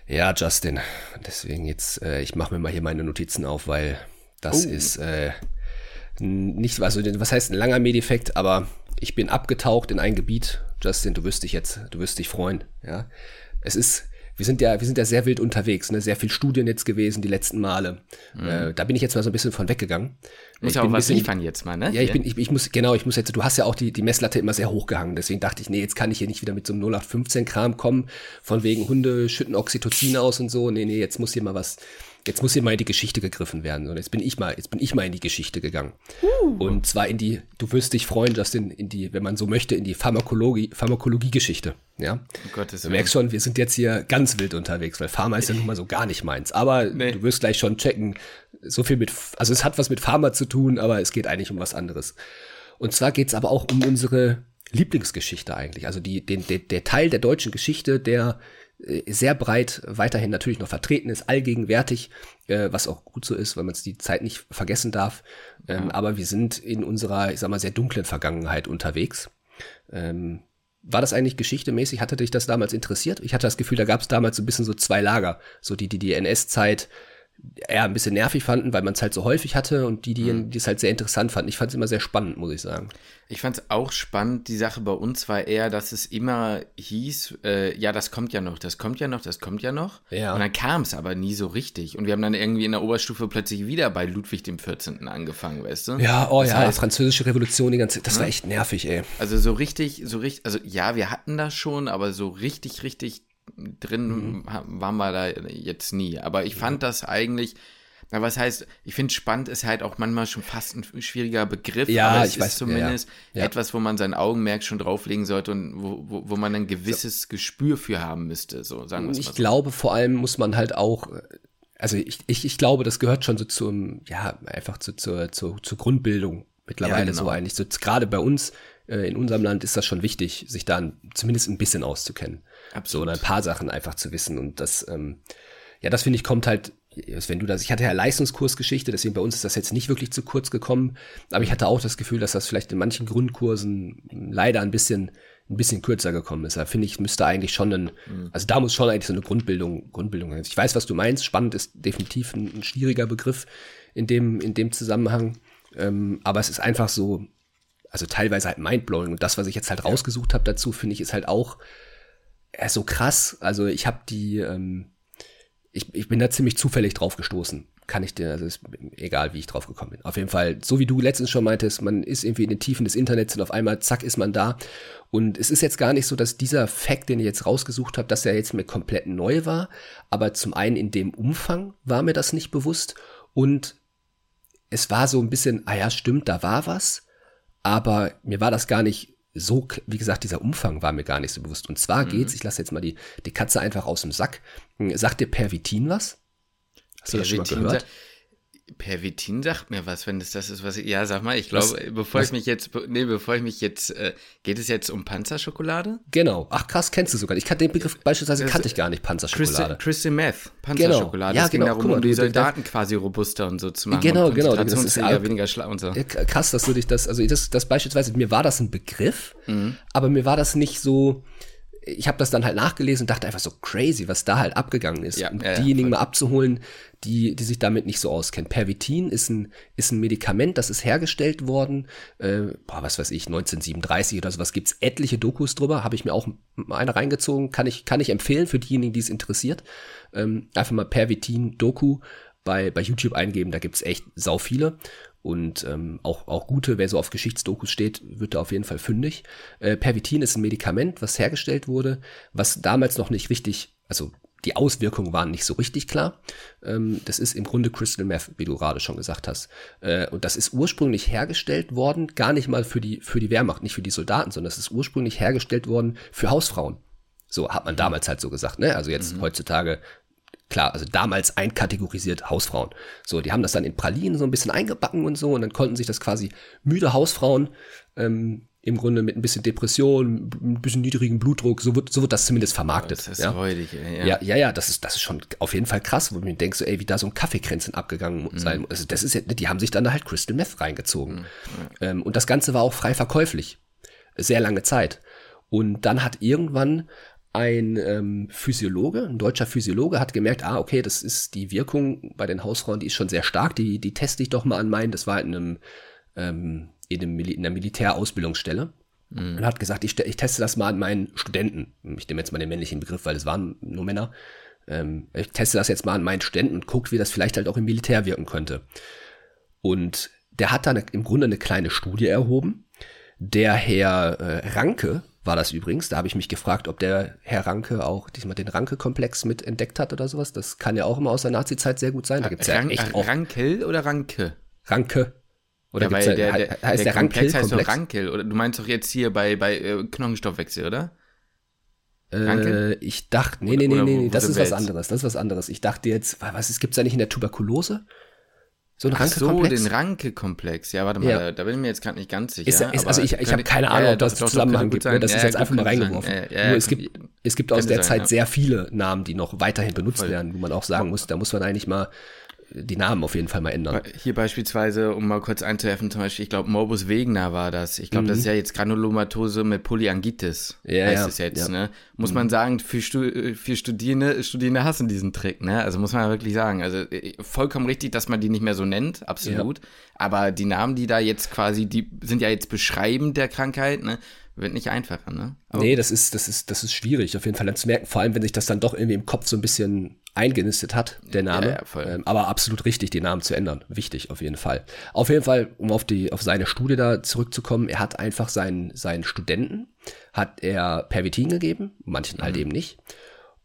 Ja, Justin, Deswegen jetzt, äh, ich mache mir mal hier meine Notizen auf, weil das oh. ist äh, nicht, also was heißt ein langer Medeffekt, aber ich bin abgetaucht in ein Gebiet. Justin, du wirst dich jetzt, du wirst dich freuen. Ja, es ist wir sind ja, wir sind ja sehr wild unterwegs, ne? sehr viel Studien jetzt gewesen die letzten Male. Mhm. Äh, da bin ich jetzt mal so ein bisschen von weggegangen. Muss ja auch was bisschen, liefern jetzt mal, ne? Ja, ich bin, ich, ich muss, genau, ich muss jetzt, du hast ja auch die, die Messlatte immer sehr hoch gehangen, deswegen dachte ich, nee, jetzt kann ich hier nicht wieder mit so einem 0815-Kram kommen, von wegen Hunde schütten Oxytocin aus und so. Nee, nee, jetzt muss hier mal was, jetzt muss hier mal in die Geschichte gegriffen werden. Und jetzt bin ich mal, jetzt bin ich mal in die Geschichte gegangen. Uh. Und zwar in die, du wirst dich freuen, Justin, in die, wenn man so möchte, in die Pharmakologie, Pharmakologie-Geschichte. Ja. Oh Gottes du merkst schon, wir sind jetzt hier ganz wild unterwegs, weil Pharma ist ja nun mal so gar nicht meins. Aber nee. du wirst gleich schon checken, so viel mit, also es hat was mit Pharma zu tun, aber es geht eigentlich um was anderes. Und zwar geht es aber auch um unsere Lieblingsgeschichte eigentlich. Also die, den, der, der Teil der deutschen Geschichte, der äh, sehr breit weiterhin natürlich noch vertreten ist, allgegenwärtig, äh, was auch gut so ist, weil man es die Zeit nicht vergessen darf. Ähm, ja. Aber wir sind in unserer, ich sag mal, sehr dunklen Vergangenheit unterwegs. Ähm, war das eigentlich geschichtemäßig? Hatte dich das damals interessiert? Ich hatte das Gefühl, da gab es damals so ein bisschen so zwei Lager. So die, die die NS-Zeit eher ein bisschen nervig fanden, weil man es halt so häufig hatte und die, die, mhm. die es halt sehr interessant fanden. Ich fand es immer sehr spannend, muss ich sagen. Ich fand es auch spannend. Die Sache bei uns war eher, dass es immer hieß, äh, ja, das kommt ja noch, das kommt ja noch, das kommt ja noch. Ja. Und dann kam es aber nie so richtig. Und wir haben dann irgendwie in der Oberstufe plötzlich wieder bei Ludwig dem 14. angefangen, weißt du? Ja, oh das ja, heißt, französische Revolution, die ganze, das ja. war echt nervig, ey. Also so richtig, so richtig, also ja, wir hatten das schon, aber so richtig, richtig drin mhm. waren wir da jetzt nie. Aber ich fand das eigentlich, na, was heißt, ich finde spannend ist halt auch manchmal schon fast ein schwieriger Begriff, ja, aber es ich ist weiß, zumindest ja, ja. etwas, wo man sein Augenmerk schon drauflegen sollte und wo, wo, wo man ein gewisses so. Gespür für haben müsste, so sagen wir es mal. Ich so. glaube, vor allem muss man halt auch, also ich, ich, ich glaube, das gehört schon so zum, ja, einfach zu, zur, zur, zur Grundbildung mittlerweile ja, genau. so eigentlich. So, gerade bei uns in unserem Land ist das schon wichtig, sich da zumindest ein bisschen auszukennen. Absolut. So, oder ein paar Sachen einfach zu wissen. Und das, ähm, ja, das finde ich, kommt halt, wenn du das, ich hatte ja Leistungskursgeschichte, deswegen bei uns ist das jetzt nicht wirklich zu kurz gekommen, aber ich hatte auch das Gefühl, dass das vielleicht in manchen Grundkursen leider ein bisschen, ein bisschen kürzer gekommen ist. Da finde ich, müsste eigentlich schon ein, mhm. also da muss schon eigentlich so eine Grundbildung, Grundbildung sein. Ich weiß, was du meinst. Spannend ist definitiv ein, ein schwieriger Begriff in dem, in dem Zusammenhang. Ähm, aber es ist einfach so, also teilweise halt mindblowing. Und das, was ich jetzt halt rausgesucht habe dazu, finde ich, ist halt auch ja, so krass. Also ich habe die, ähm, ich, ich bin da ziemlich zufällig drauf gestoßen. Kann ich dir, also ist egal, wie ich drauf gekommen bin. Auf jeden Fall, so wie du letztens schon meintest, man ist irgendwie in den Tiefen des Internets und auf einmal, zack, ist man da. Und es ist jetzt gar nicht so, dass dieser Fact, den ich jetzt rausgesucht habe, dass er jetzt mir komplett neu war. Aber zum einen in dem Umfang war mir das nicht bewusst. Und es war so ein bisschen, ah ja, stimmt, da war was. Aber mir war das gar nicht so, wie gesagt, dieser Umfang war mir gar nicht so bewusst. Und zwar mhm. geht's, ich lasse jetzt mal die, die Katze einfach aus dem Sack. Sagt dir Pervitin was? Hast du das schon mal gehört? Pervitin sagt mir was, wenn es das ist, was ich. Ja, sag mal, ich glaube, bevor was? ich mich jetzt. Nee, bevor ich mich jetzt. Äh, geht es jetzt um Panzerschokolade? Genau. Ach krass, kennst du sogar. Ich kannte den Begriff beispielsweise kannte ich gar nicht, Panzerschokolade. Crystal, Meth, Panzerschokolade. Genau. Ja, genau. darum, mal, um die Soldaten quasi robuster und so zu machen. Genau, genau. Das ist ja weniger schlau und so. Krass, dass du dich das. Also, das, das beispielsweise, mir war das ein Begriff, mhm. aber mir war das nicht so ich habe das dann halt nachgelesen und dachte einfach so crazy, was da halt abgegangen ist. Ja, und ja, diejenigen ja, mal abzuholen, die, die sich damit nicht so auskennen. Pervitin ist ein, ist ein Medikament, das ist hergestellt worden, äh, boah, was weiß ich, 1937 oder sowas, gibt's etliche Dokus drüber, habe ich mir auch eine reingezogen, kann ich, kann ich empfehlen für diejenigen, die es interessiert. Ähm, einfach mal Pervitin-Doku bei, bei YouTube eingeben, da gibt's echt sau viele und ähm, auch, auch gute, wer so auf Geschichtsdokus steht, wird da auf jeden Fall fündig. Äh, Pervitin ist ein Medikament, was hergestellt wurde, was damals noch nicht richtig, also die Auswirkungen waren nicht so richtig klar. Ähm, das ist im Grunde Crystal Meth, wie du gerade schon gesagt hast. Äh, und das ist ursprünglich hergestellt worden, gar nicht mal für die, für die Wehrmacht, nicht für die Soldaten, sondern es ist ursprünglich hergestellt worden für Hausfrauen. So hat man damals halt so gesagt, ne? Also jetzt mhm. heutzutage klar, also damals einkategorisiert Hausfrauen. So, die haben das dann in Pralinen so ein bisschen eingebacken und so und dann konnten sich das quasi müde Hausfrauen ähm, im Grunde mit ein bisschen Depression, ein bisschen niedrigen Blutdruck, so wird, so wird das zumindest vermarktet. Das ist ja? räudig, ey, ja. ja. Ja, ja, das ist, das ist schon auf jeden Fall krass, wo man denkt so, ey, wie da so ein Kaffeekränzchen abgegangen mhm. sein muss. Also das ist ja, die haben sich dann halt Crystal Meth reingezogen. Mhm. Ähm, und das Ganze war auch frei verkäuflich. Sehr lange Zeit. Und dann hat irgendwann ein ähm, Physiologe, ein deutscher Physiologe, hat gemerkt, ah, okay, das ist die Wirkung bei den Hausfrauen, die ist schon sehr stark, die, die teste ich doch mal an meinen. Das war in einem, ähm, in, einem Mil in einer Militärausbildungsstelle. Mhm. Und hat gesagt, ich, ich teste das mal an meinen Studenten. Ich nehme jetzt mal den männlichen Begriff, weil es waren nur Männer. Ähm, ich teste das jetzt mal an meinen Studenten und gucke, wie das vielleicht halt auch im Militär wirken könnte. Und der hat dann im Grunde eine kleine Studie erhoben. Der Herr äh, Ranke, war das übrigens. Da habe ich mich gefragt, ob der Herr Ranke auch diesmal den Ranke-Komplex mit entdeckt hat oder sowas. Das kann ja auch immer aus der Nazi-Zeit sehr gut sein. Da gibt's Rank, ja echt auch Rankel oder Ranke? Ranke. Oder ja, weil der, der, der, heißt der, der Rankel heißt doch Rankel. Oder du meinst doch jetzt hier bei, bei äh, Knochenstoffwechsel, oder? Äh, ich dachte, nee, nee, nee, nee, nee, das ist was anderes. Das ist was anderes. Ich dachte jetzt, was, es gibt's da nicht in der Tuberkulose? So ein Ranke-Komplex? so, den Ranke-Komplex. Ja, warte mal, ja. Da, da, bin ich mir jetzt gerade nicht ganz sicher. Ist, ist, also ich, ich habe keine Ahnung, ja, ob das doch, Zusammenhang gibt. Ne? Das ist jetzt einfach mal reingeworfen. Nur es gibt, es gibt aus der sein, Zeit sehr viele Namen, die noch weiterhin benutzt Voll. werden, wo man auch sagen muss, da muss man eigentlich mal die Namen auf jeden Fall mal ändern. Hier beispielsweise, um mal kurz einzuwerfen, zum Beispiel, ich glaube, Morbus Wegener war das. Ich glaube, mhm. das ist ja jetzt Granulomatose mit Polyangitis. Ja, heißt ja, es jetzt, ja. ne? Muss mhm. man sagen, für, Stu für Studierende, Studierende hassen diesen Trick, ne? Also muss man wirklich sagen. Also äh, vollkommen richtig, dass man die nicht mehr so nennt, absolut. Ja. Aber die Namen, die da jetzt quasi, die sind ja jetzt beschreibend der Krankheit, ne? Wird nicht einfacher, ne? Aber nee, das ist, das ist, das ist schwierig, auf jeden Fall dann zu merken, vor allem, wenn sich das dann doch irgendwie im Kopf so ein bisschen eingenistet hat, der Name. Ja, ja, ähm, aber absolut richtig, den Namen zu ändern. Wichtig, auf jeden Fall. Auf jeden Fall, um auf die, auf seine Studie da zurückzukommen, er hat einfach seinen, seinen Studenten, hat er Pervitin gegeben, manchen halt mhm. halt eben nicht.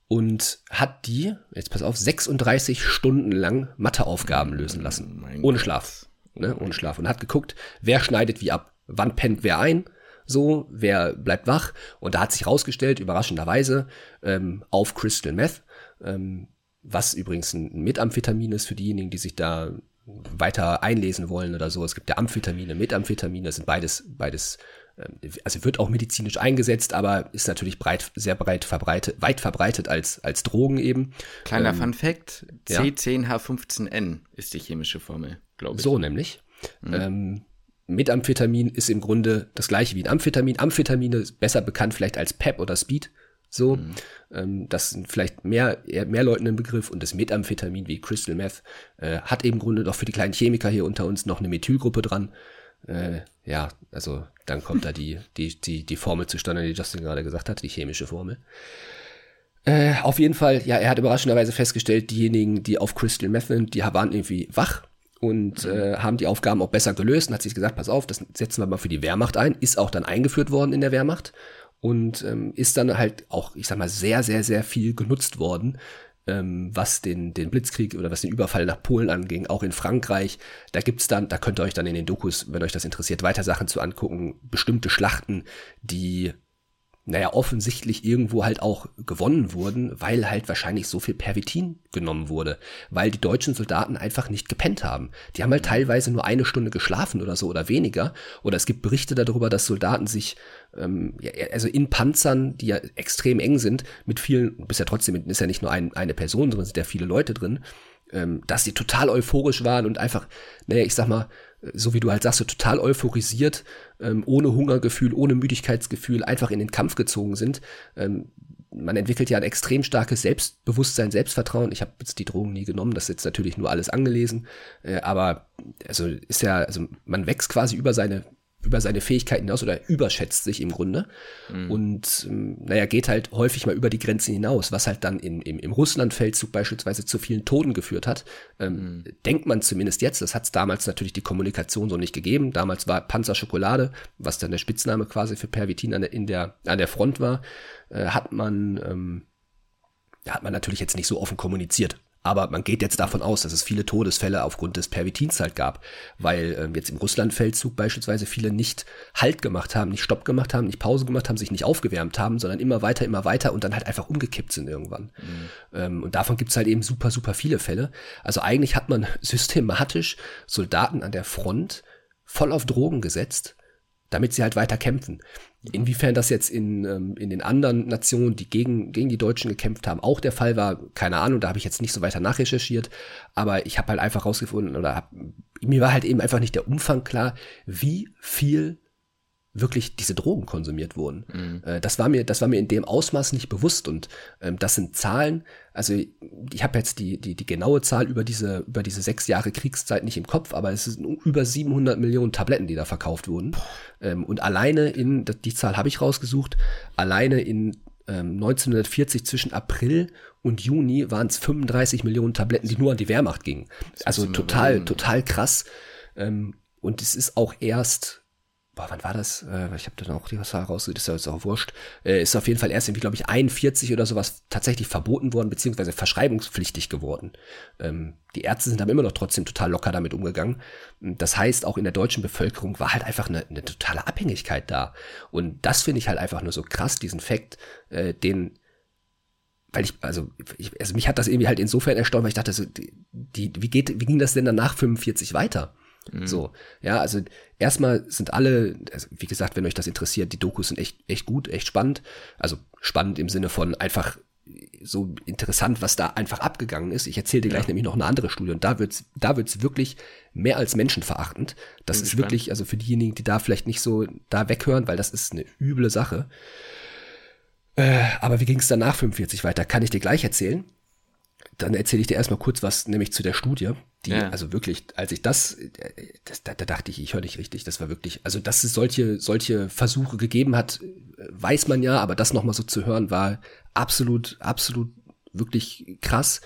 Und hat die, jetzt pass auf, 36 Stunden lang Matheaufgaben lösen lassen. Mein ohne Schlaf. Ne, ohne Schlaf. Und hat geguckt, wer schneidet wie ab. Wann pennt wer ein? So, wer bleibt wach? Und da hat sich rausgestellt, überraschenderweise, ähm, auf Crystal Meth, ähm, was übrigens ein Methamphetamin ist für diejenigen, die sich da weiter einlesen wollen oder so. Es gibt ja Amphetamine, Methamphetamine, das sind beides, beides, ähm, also wird auch medizinisch eingesetzt, aber ist natürlich breit, sehr breit verbreitet, weit verbreitet als, als Drogen eben. Kleiner ähm, Fun Fact, C10H15N ist die chemische Formel, glaube ich. So nämlich. Mhm. Ähm, Methamphetamin ist im Grunde das gleiche wie ein Amphetamin. Amphetamine ist besser bekannt vielleicht als PEP oder Speed. So, mhm. ähm, das sind vielleicht mehr, mehr Leuten ein Begriff und das Methamphetamin wie Crystal Meth äh, hat eben im Grunde doch für die kleinen Chemiker hier unter uns noch eine Methylgruppe dran. Äh, ja, also dann kommt da die, [laughs] die, die, die Formel zustande, die Justin gerade gesagt hat, die chemische Formel. Äh, auf jeden Fall, ja, er hat überraschenderweise festgestellt, diejenigen, die auf Crystal Meth sind, die waren irgendwie wach und äh, haben die Aufgaben auch besser gelöst und hat sich gesagt, pass auf, das setzen wir mal für die Wehrmacht ein, ist auch dann eingeführt worden in der Wehrmacht und ähm, ist dann halt auch, ich sag mal, sehr, sehr, sehr viel genutzt worden, ähm, was den, den Blitzkrieg oder was den Überfall nach Polen anging, auch in Frankreich. Da gibt's dann, da könnt ihr euch dann in den Dokus, wenn euch das interessiert, weiter Sachen zu angucken, bestimmte Schlachten, die naja, offensichtlich irgendwo halt auch gewonnen wurden, weil halt wahrscheinlich so viel Pervitin genommen wurde, weil die deutschen Soldaten einfach nicht gepennt haben. Die haben halt teilweise nur eine Stunde geschlafen oder so oder weniger. Oder es gibt Berichte darüber, dass Soldaten sich, ähm, ja, also in Panzern, die ja extrem eng sind, mit vielen, bist ja trotzdem, ist ja nicht nur ein, eine Person drin, sind ja viele Leute drin, ähm, dass sie total euphorisch waren und einfach, naja, ich sag mal, so wie du halt sagst, so total euphorisiert, ähm, ohne Hungergefühl, ohne Müdigkeitsgefühl, einfach in den Kampf gezogen sind. Ähm, man entwickelt ja ein extrem starkes Selbstbewusstsein, Selbstvertrauen. Ich habe jetzt die Drogen nie genommen, das ist jetzt natürlich nur alles angelesen, äh, aber also ist ja, also man wächst quasi über seine über seine Fähigkeiten hinaus oder überschätzt sich im Grunde mhm. und ähm, naja, geht halt häufig mal über die Grenzen hinaus, was halt dann in, im, im Russlandfeldzug beispielsweise zu vielen Toten geführt hat. Ähm, mhm. Denkt man zumindest jetzt, das hat es damals natürlich die Kommunikation so nicht gegeben. Damals war Panzerschokolade, was dann der Spitzname quasi für Pervitin an der, in der, an der Front war, äh, hat man ähm, hat man natürlich jetzt nicht so offen kommuniziert. Aber man geht jetzt davon aus, dass es viele Todesfälle aufgrund des Pervitins halt gab, weil ähm, jetzt im Russlandfeldzug beispielsweise viele nicht Halt gemacht haben, nicht Stopp gemacht haben, nicht Pause gemacht haben, sich nicht aufgewärmt haben, sondern immer weiter, immer weiter und dann halt einfach umgekippt sind irgendwann. Mhm. Ähm, und davon gibt's halt eben super, super viele Fälle. Also eigentlich hat man systematisch Soldaten an der Front voll auf Drogen gesetzt, damit sie halt weiter kämpfen. Inwiefern das jetzt in, ähm, in den anderen Nationen, die gegen, gegen die Deutschen gekämpft haben, auch der Fall war, keine Ahnung, da habe ich jetzt nicht so weiter nachrecherchiert, aber ich habe halt einfach rausgefunden oder hab, mir war halt eben einfach nicht der Umfang klar, wie viel wirklich diese Drogen konsumiert wurden. Mhm. Äh, das war mir, das war mir in dem Ausmaß nicht bewusst und ähm, das sind Zahlen. Also ich habe jetzt die, die, die genaue Zahl über diese, über diese sechs Jahre Kriegszeit nicht im Kopf, aber es sind über 700 Millionen Tabletten, die da verkauft wurden. Ähm, und alleine in, die Zahl habe ich rausgesucht, alleine in ähm, 1940 zwischen April und Juni waren es 35 Millionen Tabletten, die nur an die Wehrmacht gingen. Also total, total krass. Ähm, und es ist auch erst boah, wann war das? Äh, ich habe dann auch die Zahl rausgesucht, ist ja jetzt auch wurscht. Äh, ist auf jeden Fall erst irgendwie, glaube ich, 41 oder sowas tatsächlich verboten worden, beziehungsweise verschreibungspflichtig geworden. Ähm, die Ärzte sind aber immer noch trotzdem total locker damit umgegangen. Das heißt, auch in der deutschen Bevölkerung war halt einfach eine, eine totale Abhängigkeit da. Und das finde ich halt einfach nur so krass, diesen Fakt, äh, den weil ich, also, ich, also mich hat das irgendwie halt insofern erstaunt, weil ich dachte, so, die, die, wie geht, wie ging das denn dann nach 45 weiter? Mhm. So, ja, also erstmal sind alle, also wie gesagt, wenn euch das interessiert, die Dokus sind echt, echt gut, echt spannend. Also spannend im Sinne von einfach so interessant, was da einfach abgegangen ist. Ich erzähle dir gleich ja. nämlich noch eine andere Studie und da wird's, da wird's wirklich mehr als menschenverachtend. Das ist gespannt. wirklich, also für diejenigen, die da vielleicht nicht so da weghören, weil das ist eine üble Sache. Äh, aber wie ging es dann nach 45 weiter? Kann ich dir gleich erzählen dann erzähle ich dir erstmal kurz was, nämlich zu der Studie. Die, ja. also wirklich, als ich das, das da, da dachte ich, ich höre nicht richtig. Das war wirklich, also dass es solche, solche Versuche gegeben hat, weiß man ja, aber das nochmal so zu hören, war absolut, absolut wirklich krass,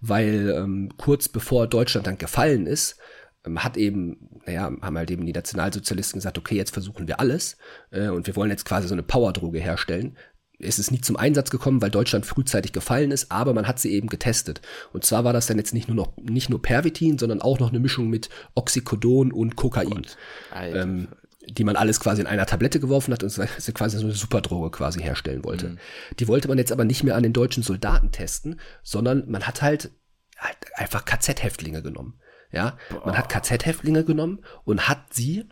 weil ähm, kurz bevor Deutschland dann gefallen ist, ähm, hat eben, naja, haben halt eben die Nationalsozialisten gesagt, okay, jetzt versuchen wir alles äh, und wir wollen jetzt quasi so eine Powerdroge herstellen, es ist nie zum Einsatz gekommen, weil Deutschland frühzeitig gefallen ist, aber man hat sie eben getestet. Und zwar war das dann jetzt nicht nur noch nicht nur Pervitin, sondern auch noch eine Mischung mit Oxycodon und Kokain, ähm, die man alles quasi in einer Tablette geworfen hat und quasi so eine Superdroge quasi herstellen wollte. Mhm. Die wollte man jetzt aber nicht mehr an den deutschen Soldaten testen, sondern man hat halt, halt einfach KZ-Häftlinge genommen. Ja, Boah. man hat KZ-Häftlinge genommen und hat sie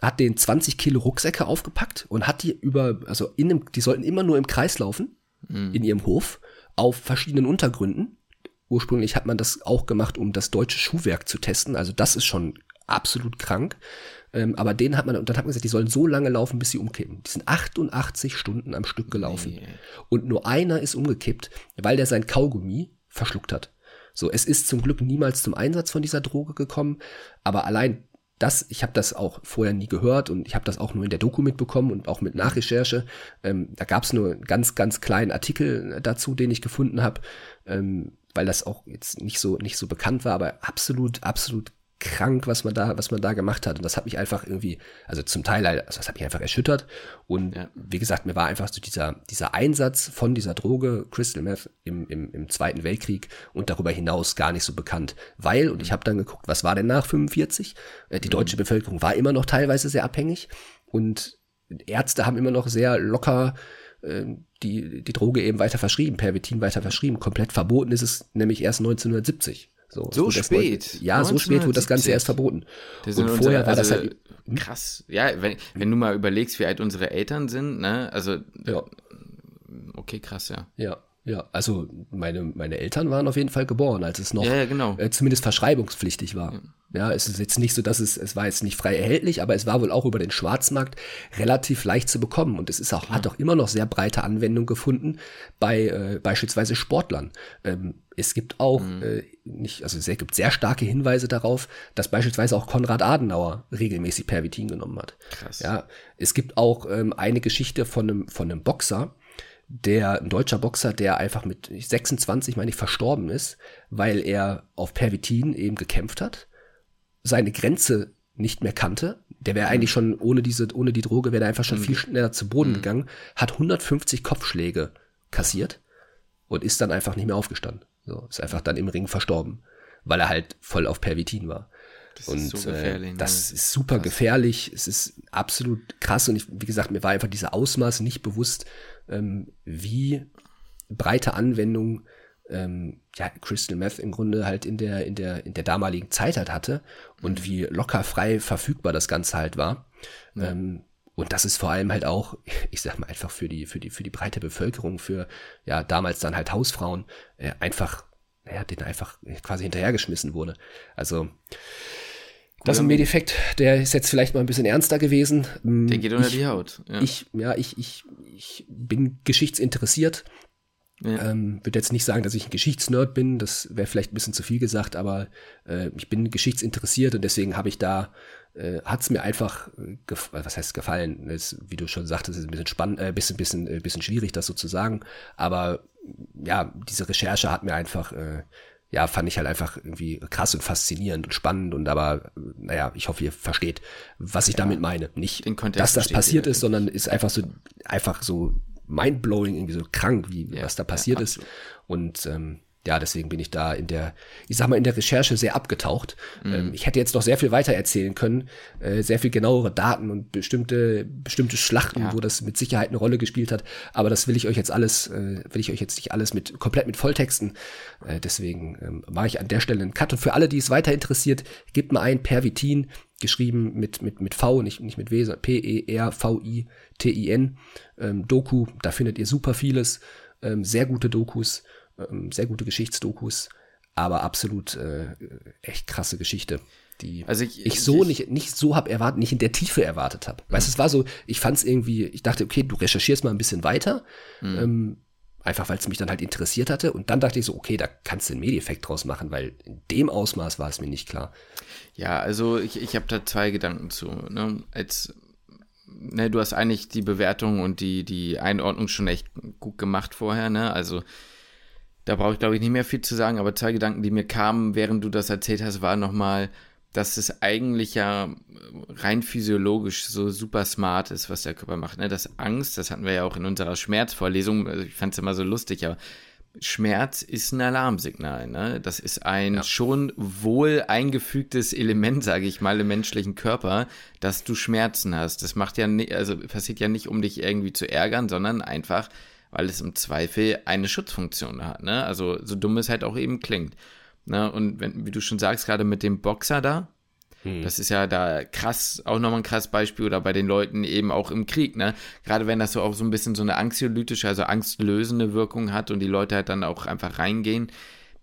hat den 20 Kilo Rucksäcke aufgepackt und hat die über, also in dem, die sollten immer nur im Kreis laufen, mhm. in ihrem Hof, auf verschiedenen Untergründen. Ursprünglich hat man das auch gemacht, um das deutsche Schuhwerk zu testen. Also das ist schon absolut krank. Ähm, aber den hat man, und dann hat man gesagt, die sollen so lange laufen, bis sie umkippen. Die sind 88 Stunden am Stück gelaufen. Nee. Und nur einer ist umgekippt, weil der sein Kaugummi verschluckt hat. So, es ist zum Glück niemals zum Einsatz von dieser Droge gekommen, aber allein das, ich habe das auch vorher nie gehört und ich habe das auch nur in der Doku mitbekommen und auch mit Nachrecherche. Ähm, da gab es nur einen ganz, ganz kleinen Artikel dazu, den ich gefunden habe, ähm, weil das auch jetzt nicht so nicht so bekannt war, aber absolut, absolut krank, was man da, was man da gemacht hat. Und das hat mich einfach irgendwie, also zum Teil, also das hat mich einfach erschüttert. Und ja. wie gesagt, mir war einfach so dieser, dieser Einsatz von dieser Droge, Crystal Meth, im, im, im Zweiten Weltkrieg und darüber hinaus gar nicht so bekannt. Weil, und ich habe dann geguckt, was war denn nach 45? Äh, die deutsche mhm. Bevölkerung war immer noch teilweise sehr abhängig und Ärzte haben immer noch sehr locker äh, die, die Droge eben weiter verschrieben, Pervitin weiter verschrieben. Komplett verboten ist es nämlich erst 1970. So, so spät. ja, so spät wurde das Ganze erst verboten. Und vorher unsere, war das also halt. Hm? Krass. Ja, wenn, wenn du mal überlegst, wie alt unsere Eltern sind, ne? Also. Ja. Okay, krass, ja. Ja. Ja, also meine, meine Eltern waren auf jeden Fall geboren, als es noch ja, ja, genau. äh, zumindest verschreibungspflichtig war. Ja. ja. es ist jetzt nicht so, dass es, es war jetzt nicht frei erhältlich, aber es war wohl auch über den Schwarzmarkt relativ leicht zu bekommen. Und es ist auch, hat auch immer noch sehr breite Anwendung gefunden bei äh, beispielsweise Sportlern. Ähm, es gibt auch mhm. äh, nicht, also es gibt sehr starke Hinweise darauf, dass beispielsweise auch Konrad Adenauer regelmäßig Pervitin genommen hat. Krass. Ja, es gibt auch ähm, eine Geschichte von einem von einem Boxer, der ein deutscher Boxer, der einfach mit 26, meine ich, verstorben ist, weil er auf Pervitin eben gekämpft hat, seine Grenze nicht mehr kannte. Der wäre eigentlich schon ohne diese, ohne die Droge wäre er einfach schon mhm. viel schneller zu Boden mhm. gegangen, hat 150 Kopfschläge kassiert und ist dann einfach nicht mehr aufgestanden. So, ist einfach dann im Ring verstorben, weil er halt voll auf Pervitin war. Das und ist so äh, das ist super krass. gefährlich. Es ist absolut krass. Und ich, wie gesagt, mir war einfach dieser Ausmaß nicht bewusst, ähm, wie breite Anwendung ähm, ja, Crystal Meth im Grunde halt in der, in der, in der damaligen Zeit halt hatte und mhm. wie locker frei verfügbar das Ganze halt war. Mhm. Ähm, und das ist vor allem halt auch, [laughs] ich sag mal einfach für die, für die, für die breite Bevölkerung, für ja damals dann halt Hausfrauen, äh, einfach, naja, denen einfach quasi hinterhergeschmissen wurde. Also Das ist ein Medeffekt, der ist jetzt vielleicht mal ein bisschen ernster gewesen. Mm, der geht unter ich, die Haut. Ja. Ich, ja, ich, ich, ich bin geschichtsinteressiert. Ja. Ähm, würde jetzt nicht sagen, dass ich ein Geschichtsnerd bin, das wäre vielleicht ein bisschen zu viel gesagt, aber äh, ich bin geschichtsinteressiert und deswegen habe ich da, äh, hat es mir einfach, äh, was heißt gefallen, ist, wie du schon sagtest, ist ein bisschen spannend, äh, bisschen, bisschen, äh, bisschen schwierig, das so zu sagen, aber ja, diese Recherche hat mir einfach äh, ja, fand ich halt einfach irgendwie krass und faszinierend und spannend und aber, naja, ich hoffe, ihr versteht, was ich ja, damit meine. Nicht, dass das passiert ist, sondern ist einfach so, einfach so mindblowing, irgendwie so krank, wie ja, was da passiert ja, ist. Und ähm, ja, deswegen bin ich da in der, ich sag mal, in der Recherche sehr abgetaucht. Mhm. Ähm, ich hätte jetzt noch sehr viel weiter erzählen können, äh, sehr viel genauere Daten und bestimmte, bestimmte Schlachten, ja. wo das mit Sicherheit eine Rolle gespielt hat. Aber das will ich euch jetzt alles, äh, will ich euch jetzt nicht alles mit, komplett mit Volltexten. Äh, deswegen ähm, mache ich an der Stelle einen Cut. Und für alle, die es weiter interessiert, gebt mal ein Pervitin, geschrieben mit, mit, mit V, nicht, nicht mit W, sondern P-E-R-V-I-T-I-N. Ähm, Doku, da findet ihr super vieles, ähm, sehr gute Dokus ähm, sehr gute Geschichtsdokus, aber absolut äh, echt krasse Geschichte die also ich, ich so ich, nicht nicht so habe erwartet, nicht in der Tiefe erwartet habe. Weißt, du, es war so, ich fand es irgendwie, ich dachte, okay, du recherchierst mal ein bisschen weiter, mhm. ähm, einfach weil es mich dann halt interessiert hatte. Und dann dachte ich so, okay, da kannst du einen Medieffekt draus machen, weil in dem Ausmaß war es mir nicht klar. Ja, also ich, ich habe da zwei Gedanken zu. Ne? Als, ne, du hast eigentlich die Bewertung und die, die Einordnung schon echt gut gemacht vorher, ne? Also da brauche ich, glaube ich, nicht mehr viel zu sagen, aber zwei Gedanken, die mir kamen, während du das erzählt hast, war nochmal, dass es eigentlich ja rein physiologisch so super smart ist, was der Körper macht. Ne? Das Angst, das hatten wir ja auch in unserer Schmerzvorlesung, also ich fand es immer so lustig, aber Schmerz ist ein Alarmsignal. Ne? Das ist ein ja. schon wohl eingefügtes Element, sage ich mal, im menschlichen Körper, dass du Schmerzen hast. Das macht ja, nicht, also passiert ja nicht, um dich irgendwie zu ärgern, sondern einfach, weil es im Zweifel eine Schutzfunktion hat. Ne? Also so dumm es halt auch eben klingt. Ne? Und wenn, wie du schon sagst, gerade mit dem Boxer da, hm. das ist ja da krass, auch nochmal ein krasses Beispiel oder bei den Leuten eben auch im Krieg, ne? Gerade wenn das so auch so ein bisschen so eine anxiolytische, also angstlösende Wirkung hat und die Leute halt dann auch einfach reingehen,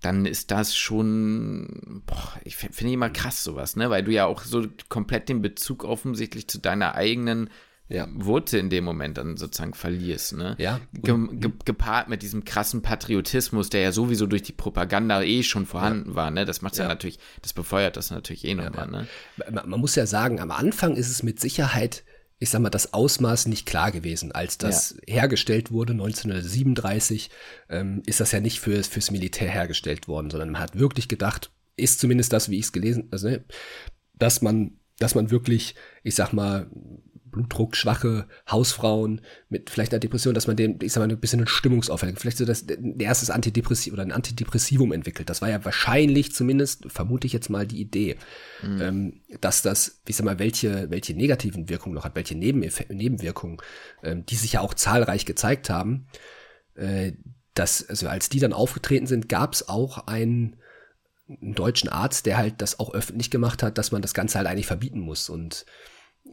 dann ist das schon, boah, ich finde immer krass sowas, ne? Weil du ja auch so komplett den Bezug offensichtlich zu deiner eigenen ja. Wurzel in dem Moment dann sozusagen verlierst. Ne? Ja. Ge ge gepaart mit diesem krassen Patriotismus, der ja sowieso durch die Propaganda eh schon vorhanden ja. war. Ne? Das macht ja. ja. natürlich, das befeuert das natürlich eh nochmal. Ne? man, man muss ja sagen, am Anfang ist es mit Sicherheit ich sag mal, das Ausmaß nicht klar gewesen. Als das ja. hergestellt wurde, 1937, ähm, ist das ja nicht für, fürs Militär hergestellt worden, sondern man hat wirklich gedacht, ist zumindest das, wie ich es gelesen, also, ne, dass man, dass man wirklich, ich sag mal, blutdruckschwache Hausfrauen mit vielleicht einer Depression, dass man dem, ich sag mal, ein bisschen eine Stimmungsaufhellung, vielleicht so das ein erstes Antidepressiv oder ein Antidepressivum entwickelt. Das war ja wahrscheinlich zumindest, vermute ich jetzt mal, die Idee, mhm. ähm, dass das, ich sag mal, welche, welche negativen Wirkungen noch hat, welche Nebenef Nebenwirkungen, ähm, die sich ja auch zahlreich gezeigt haben. Äh, dass, also als die dann aufgetreten sind, gab es auch einen, einen deutschen Arzt, der halt das auch öffentlich gemacht hat, dass man das Ganze halt eigentlich verbieten muss. Und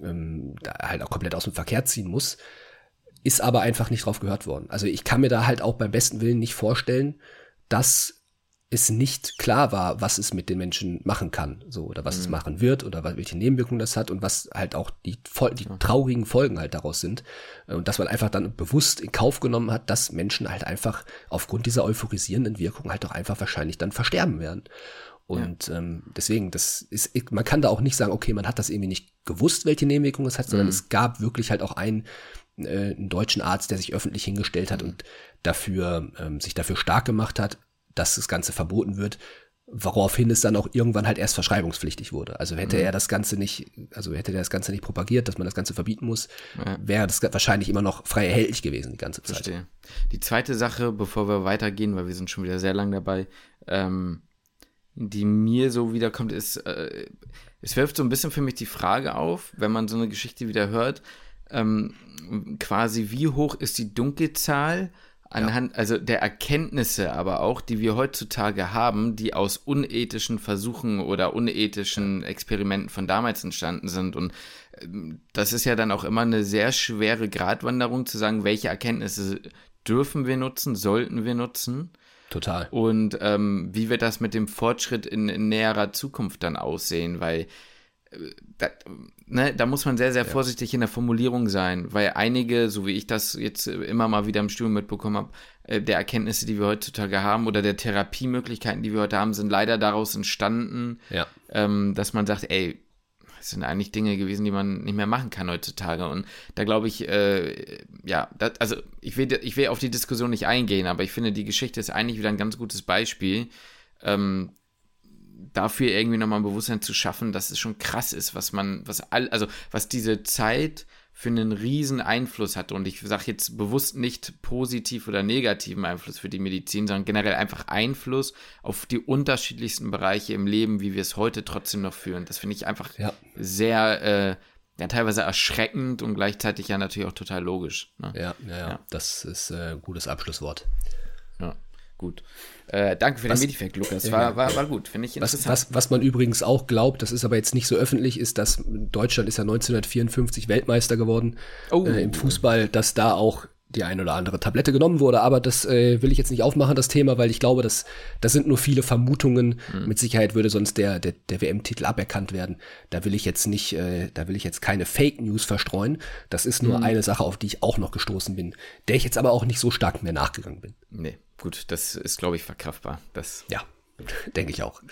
ähm, da halt auch komplett aus dem Verkehr ziehen muss, ist aber einfach nicht drauf gehört worden. Also ich kann mir da halt auch beim besten Willen nicht vorstellen, dass es nicht klar war, was es mit den Menschen machen kann, so oder was mhm. es machen wird oder welche Nebenwirkungen das hat und was halt auch die, die traurigen Folgen halt daraus sind und dass man einfach dann bewusst in Kauf genommen hat, dass Menschen halt einfach aufgrund dieser euphorisierenden Wirkung halt doch einfach wahrscheinlich dann versterben werden. Und ja. ähm, deswegen, das ist, man kann da auch nicht sagen, okay, man hat das irgendwie nicht gewusst, welche Nebenwirkungen es hat, sondern mhm. es gab wirklich halt auch einen, äh, einen deutschen Arzt, der sich öffentlich hingestellt hat mhm. und dafür, ähm, sich dafür stark gemacht hat, dass das Ganze verboten wird, woraufhin es dann auch irgendwann halt erst verschreibungspflichtig wurde. Also hätte mhm. er das Ganze nicht, also hätte er das Ganze nicht propagiert, dass man das Ganze verbieten muss, ja. wäre das wahrscheinlich immer noch frei erhältlich gewesen die ganze Zeit. Verstehe. Die zweite Sache, bevor wir weitergehen, weil wir sind schon wieder sehr lang dabei, ähm, die mir so wiederkommt, ist, äh, es wirft so ein bisschen für mich die Frage auf, wenn man so eine Geschichte wieder hört, ähm, quasi wie hoch ist die Dunkelzahl anhand, ja. also der Erkenntnisse aber auch, die wir heutzutage haben, die aus unethischen Versuchen oder unethischen Experimenten von damals entstanden sind. Und ähm, das ist ja dann auch immer eine sehr schwere Gratwanderung zu sagen, welche Erkenntnisse dürfen wir nutzen, sollten wir nutzen Total. Und ähm, wie wird das mit dem Fortschritt in, in näherer Zukunft dann aussehen? Weil da, ne, da muss man sehr, sehr vorsichtig in der Formulierung sein, weil einige, so wie ich das jetzt immer mal wieder im Studium mitbekommen habe, äh, der Erkenntnisse, die wir heutzutage haben oder der Therapiemöglichkeiten, die wir heute haben, sind leider daraus entstanden, ja. ähm, dass man sagt, ey, das sind eigentlich Dinge gewesen, die man nicht mehr machen kann heutzutage. Und da glaube ich, äh, ja, das, also ich will, ich will auf die Diskussion nicht eingehen, aber ich finde, die Geschichte ist eigentlich wieder ein ganz gutes Beispiel, ähm, dafür irgendwie nochmal ein Bewusstsein zu schaffen, dass es schon krass ist, was man, was all, also was diese Zeit für einen riesen Einfluss hat. Und ich sage jetzt bewusst nicht positiv oder negativen Einfluss für die Medizin, sondern generell einfach Einfluss auf die unterschiedlichsten Bereiche im Leben, wie wir es heute trotzdem noch führen. Das finde ich einfach ja. sehr, äh, ja, teilweise erschreckend und gleichzeitig ja natürlich auch total logisch. Ne? Ja, ja, ja, das ist äh, ein gutes Abschlusswort. Ja, gut. Äh, danke für was, den Medifact, Lukas. War, war, war gut, finde ich interessant. Was, was, was man übrigens auch glaubt, das ist aber jetzt nicht so öffentlich, ist, dass Deutschland ist ja 1954 Weltmeister geworden oh. äh, im Fußball, dass da auch die eine oder andere Tablette genommen wurde, aber das äh, will ich jetzt nicht aufmachen, das Thema, weil ich glaube, dass das sind nur viele Vermutungen. Mhm. Mit Sicherheit würde sonst der, der, der WM-Titel aberkannt werden. Da will ich jetzt nicht, äh, da will ich jetzt keine Fake News verstreuen. Das ist nur mhm. eine Sache, auf die ich auch noch gestoßen bin, der ich jetzt aber auch nicht so stark mehr nachgegangen bin. Nee, gut, das ist, glaube ich, verkraftbar. Das ja. Denke ich auch.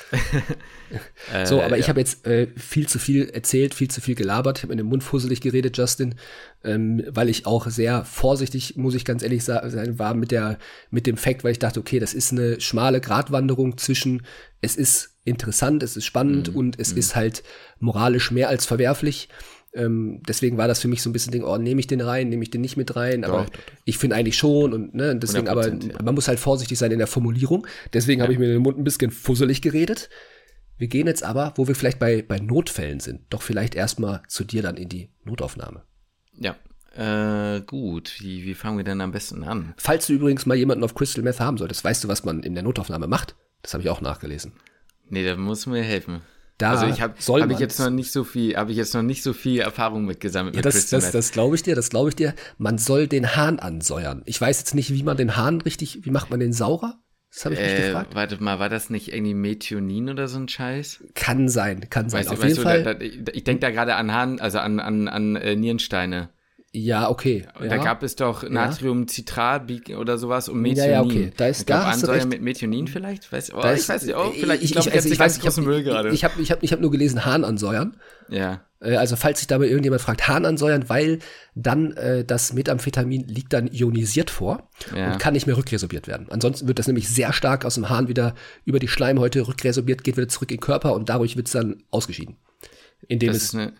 [laughs] so, aber äh, ich ja. habe jetzt äh, viel zu viel erzählt, viel zu viel gelabert. Ich habe in den Mund fusselig geredet, Justin, ähm, weil ich auch sehr vorsichtig, muss ich ganz ehrlich sein, war mit, der, mit dem Fakt, weil ich dachte, okay, das ist eine schmale Gratwanderung zwischen, es ist interessant, es ist spannend mhm. und es mhm. ist halt moralisch mehr als verwerflich. Ähm, deswegen war das für mich so ein bisschen Ding, oh, nehme ich den rein, nehme ich den nicht mit rein, aber doch, doch, ich finde eigentlich schon und ne, deswegen, aber ja. man muss halt vorsichtig sein in der Formulierung. Deswegen ja. habe ich mir den Mund ein bisschen fusselig geredet. Wir gehen jetzt aber, wo wir vielleicht bei, bei Notfällen sind, doch vielleicht erstmal zu dir dann in die Notaufnahme. Ja, äh, gut, wie, wie fangen wir denn am besten an? Falls du übrigens mal jemanden auf Crystal Meth haben solltest, weißt du, was man in der Notaufnahme macht? Das habe ich auch nachgelesen. Nee, da muss mir helfen. Da also ich habe hab ich jetzt noch nicht so viel, habe ich jetzt noch nicht so viel Erfahrung mitgesammelt. Ja, mit das, das, das glaube ich dir, das glaube ich dir. Man soll den Hahn ansäuern. Ich weiß jetzt nicht, wie man den Hahn richtig, wie macht man den saurer? Das habe ich mich äh, gefragt. Warte mal, war das nicht irgendwie Methionin oder so ein Scheiß? Kann sein, kann sein. Weißt, Auf jeden du, Fall. Da, da, ich denke da gerade an Hahn, also an, an, an äh, Nierensteine. Ja, okay. Da ja. gab es doch Natriumcitrat oder sowas und Methionin. Ja, ja, okay. Da ist, ich glaube, Ansäuer mit Methionin vielleicht? Weiß, oh, ich weiß nicht, oh, vielleicht, ich, ich, ich, also ich weiß, ich habe Müll gerade. Ich habe ich hab, ich hab nur gelesen, Hahn ansäuern. Ja. Äh, also falls sich dabei irgendjemand fragt, Hahn ansäuern, weil dann äh, das Methamphetamin liegt dann ionisiert vor ja. und kann nicht mehr rückresorbiert werden. Ansonsten wird das nämlich sehr stark aus dem Hahn wieder über die Schleimhäute rückresorbiert, geht wieder zurück in den Körper und dadurch wird es dann ausgeschieden. Indem das es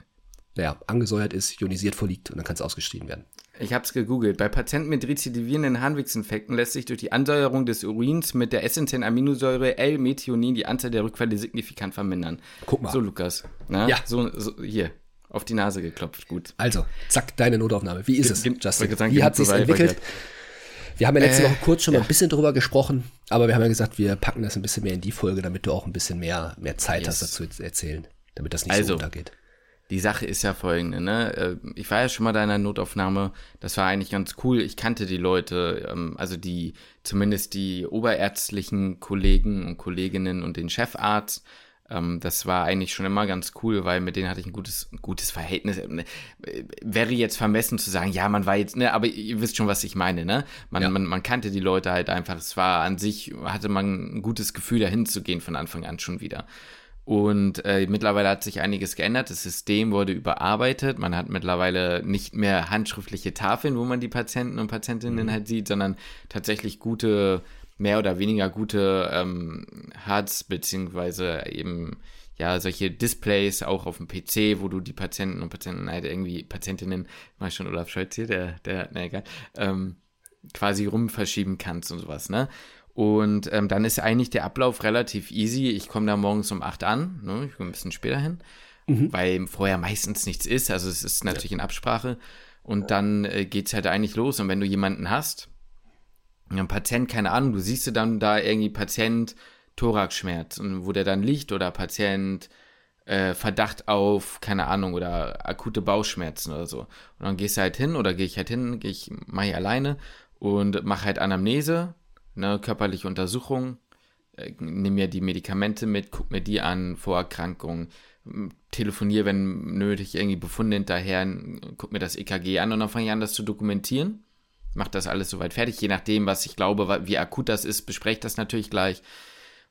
naja, angesäuert ist, ionisiert vorliegt und dann kann es ausgeschrieben werden. Ich habe es gegoogelt. Bei Patienten mit rezidivierenden Harnwegsinfekten lässt sich durch die Ansäuerung des Urins mit der essentiellen Aminosäure L-Methionin die Anzahl der Rückfälle signifikant vermindern. Guck mal. So, Lukas. Na? Ja. So, so, hier. Auf die Nase geklopft. Gut. Also, zack, deine Notaufnahme. Wie ist es, Justin? Sagen, Wie hat sich entwickelt? Wir haben ja letzte äh, Woche kurz schon ja. mal ein bisschen drüber gesprochen, aber wir haben ja gesagt, wir packen das ein bisschen mehr in die Folge, damit du auch ein bisschen mehr, mehr Zeit yes. hast dazu zu erzählen, damit das nicht also, so untergeht die Sache ist ja folgende, ne? Äh, ich war ja schon mal da in der Notaufnahme, das war eigentlich ganz cool. Ich kannte die Leute, ähm, also die, zumindest die oberärztlichen Kollegen und Kolleginnen und den Chefarzt. Ähm, das war eigentlich schon immer ganz cool, weil mit denen hatte ich ein gutes, gutes Verhältnis. Äh, wäre jetzt vermessen zu sagen, ja, man war jetzt, ne, aber ihr wisst schon, was ich meine, ne? Man, ja. man, man kannte die Leute halt einfach. Es war an sich, hatte man ein gutes Gefühl, dahin zu gehen von Anfang an schon wieder. Und äh, mittlerweile hat sich einiges geändert. Das System wurde überarbeitet. Man hat mittlerweile nicht mehr handschriftliche Tafeln, wo man die Patienten und Patientinnen mhm. halt sieht, sondern tatsächlich gute, mehr oder weniger gute ähm, HUDs, beziehungsweise eben ja, solche Displays auch auf dem PC, wo du die Patienten und Patienten halt irgendwie, Patientinnen, mal schon Olaf Scholz hier, der, der, na egal, ähm, quasi rumverschieben kannst und sowas, ne? Und ähm, dann ist eigentlich der Ablauf relativ easy. Ich komme da morgens um 8 an, ne? ich komme ein bisschen später hin, mhm. weil vorher meistens nichts ist. Also es ist natürlich in Absprache. Und dann äh, geht es halt eigentlich los. Und wenn du jemanden hast, ein Patient, keine Ahnung, du siehst du dann da irgendwie Patient Thoraxschmerz und wo der dann liegt oder Patient äh, Verdacht auf, keine Ahnung, oder akute Bauchschmerzen oder so. Und dann gehst du halt hin oder gehe ich halt hin, gehe ich, mache ich alleine und mache halt Anamnese ne, körperliche Untersuchung, äh, nimm mir die Medikamente mit, guck mir die an, Vorerkrankungen, telefoniere, wenn nötig, irgendwie Befunde hinterher, guck mir das EKG an und dann fange ich an, das zu dokumentieren. Mach das alles soweit fertig, je nachdem, was ich glaube, wie akut das ist, bespreche das natürlich gleich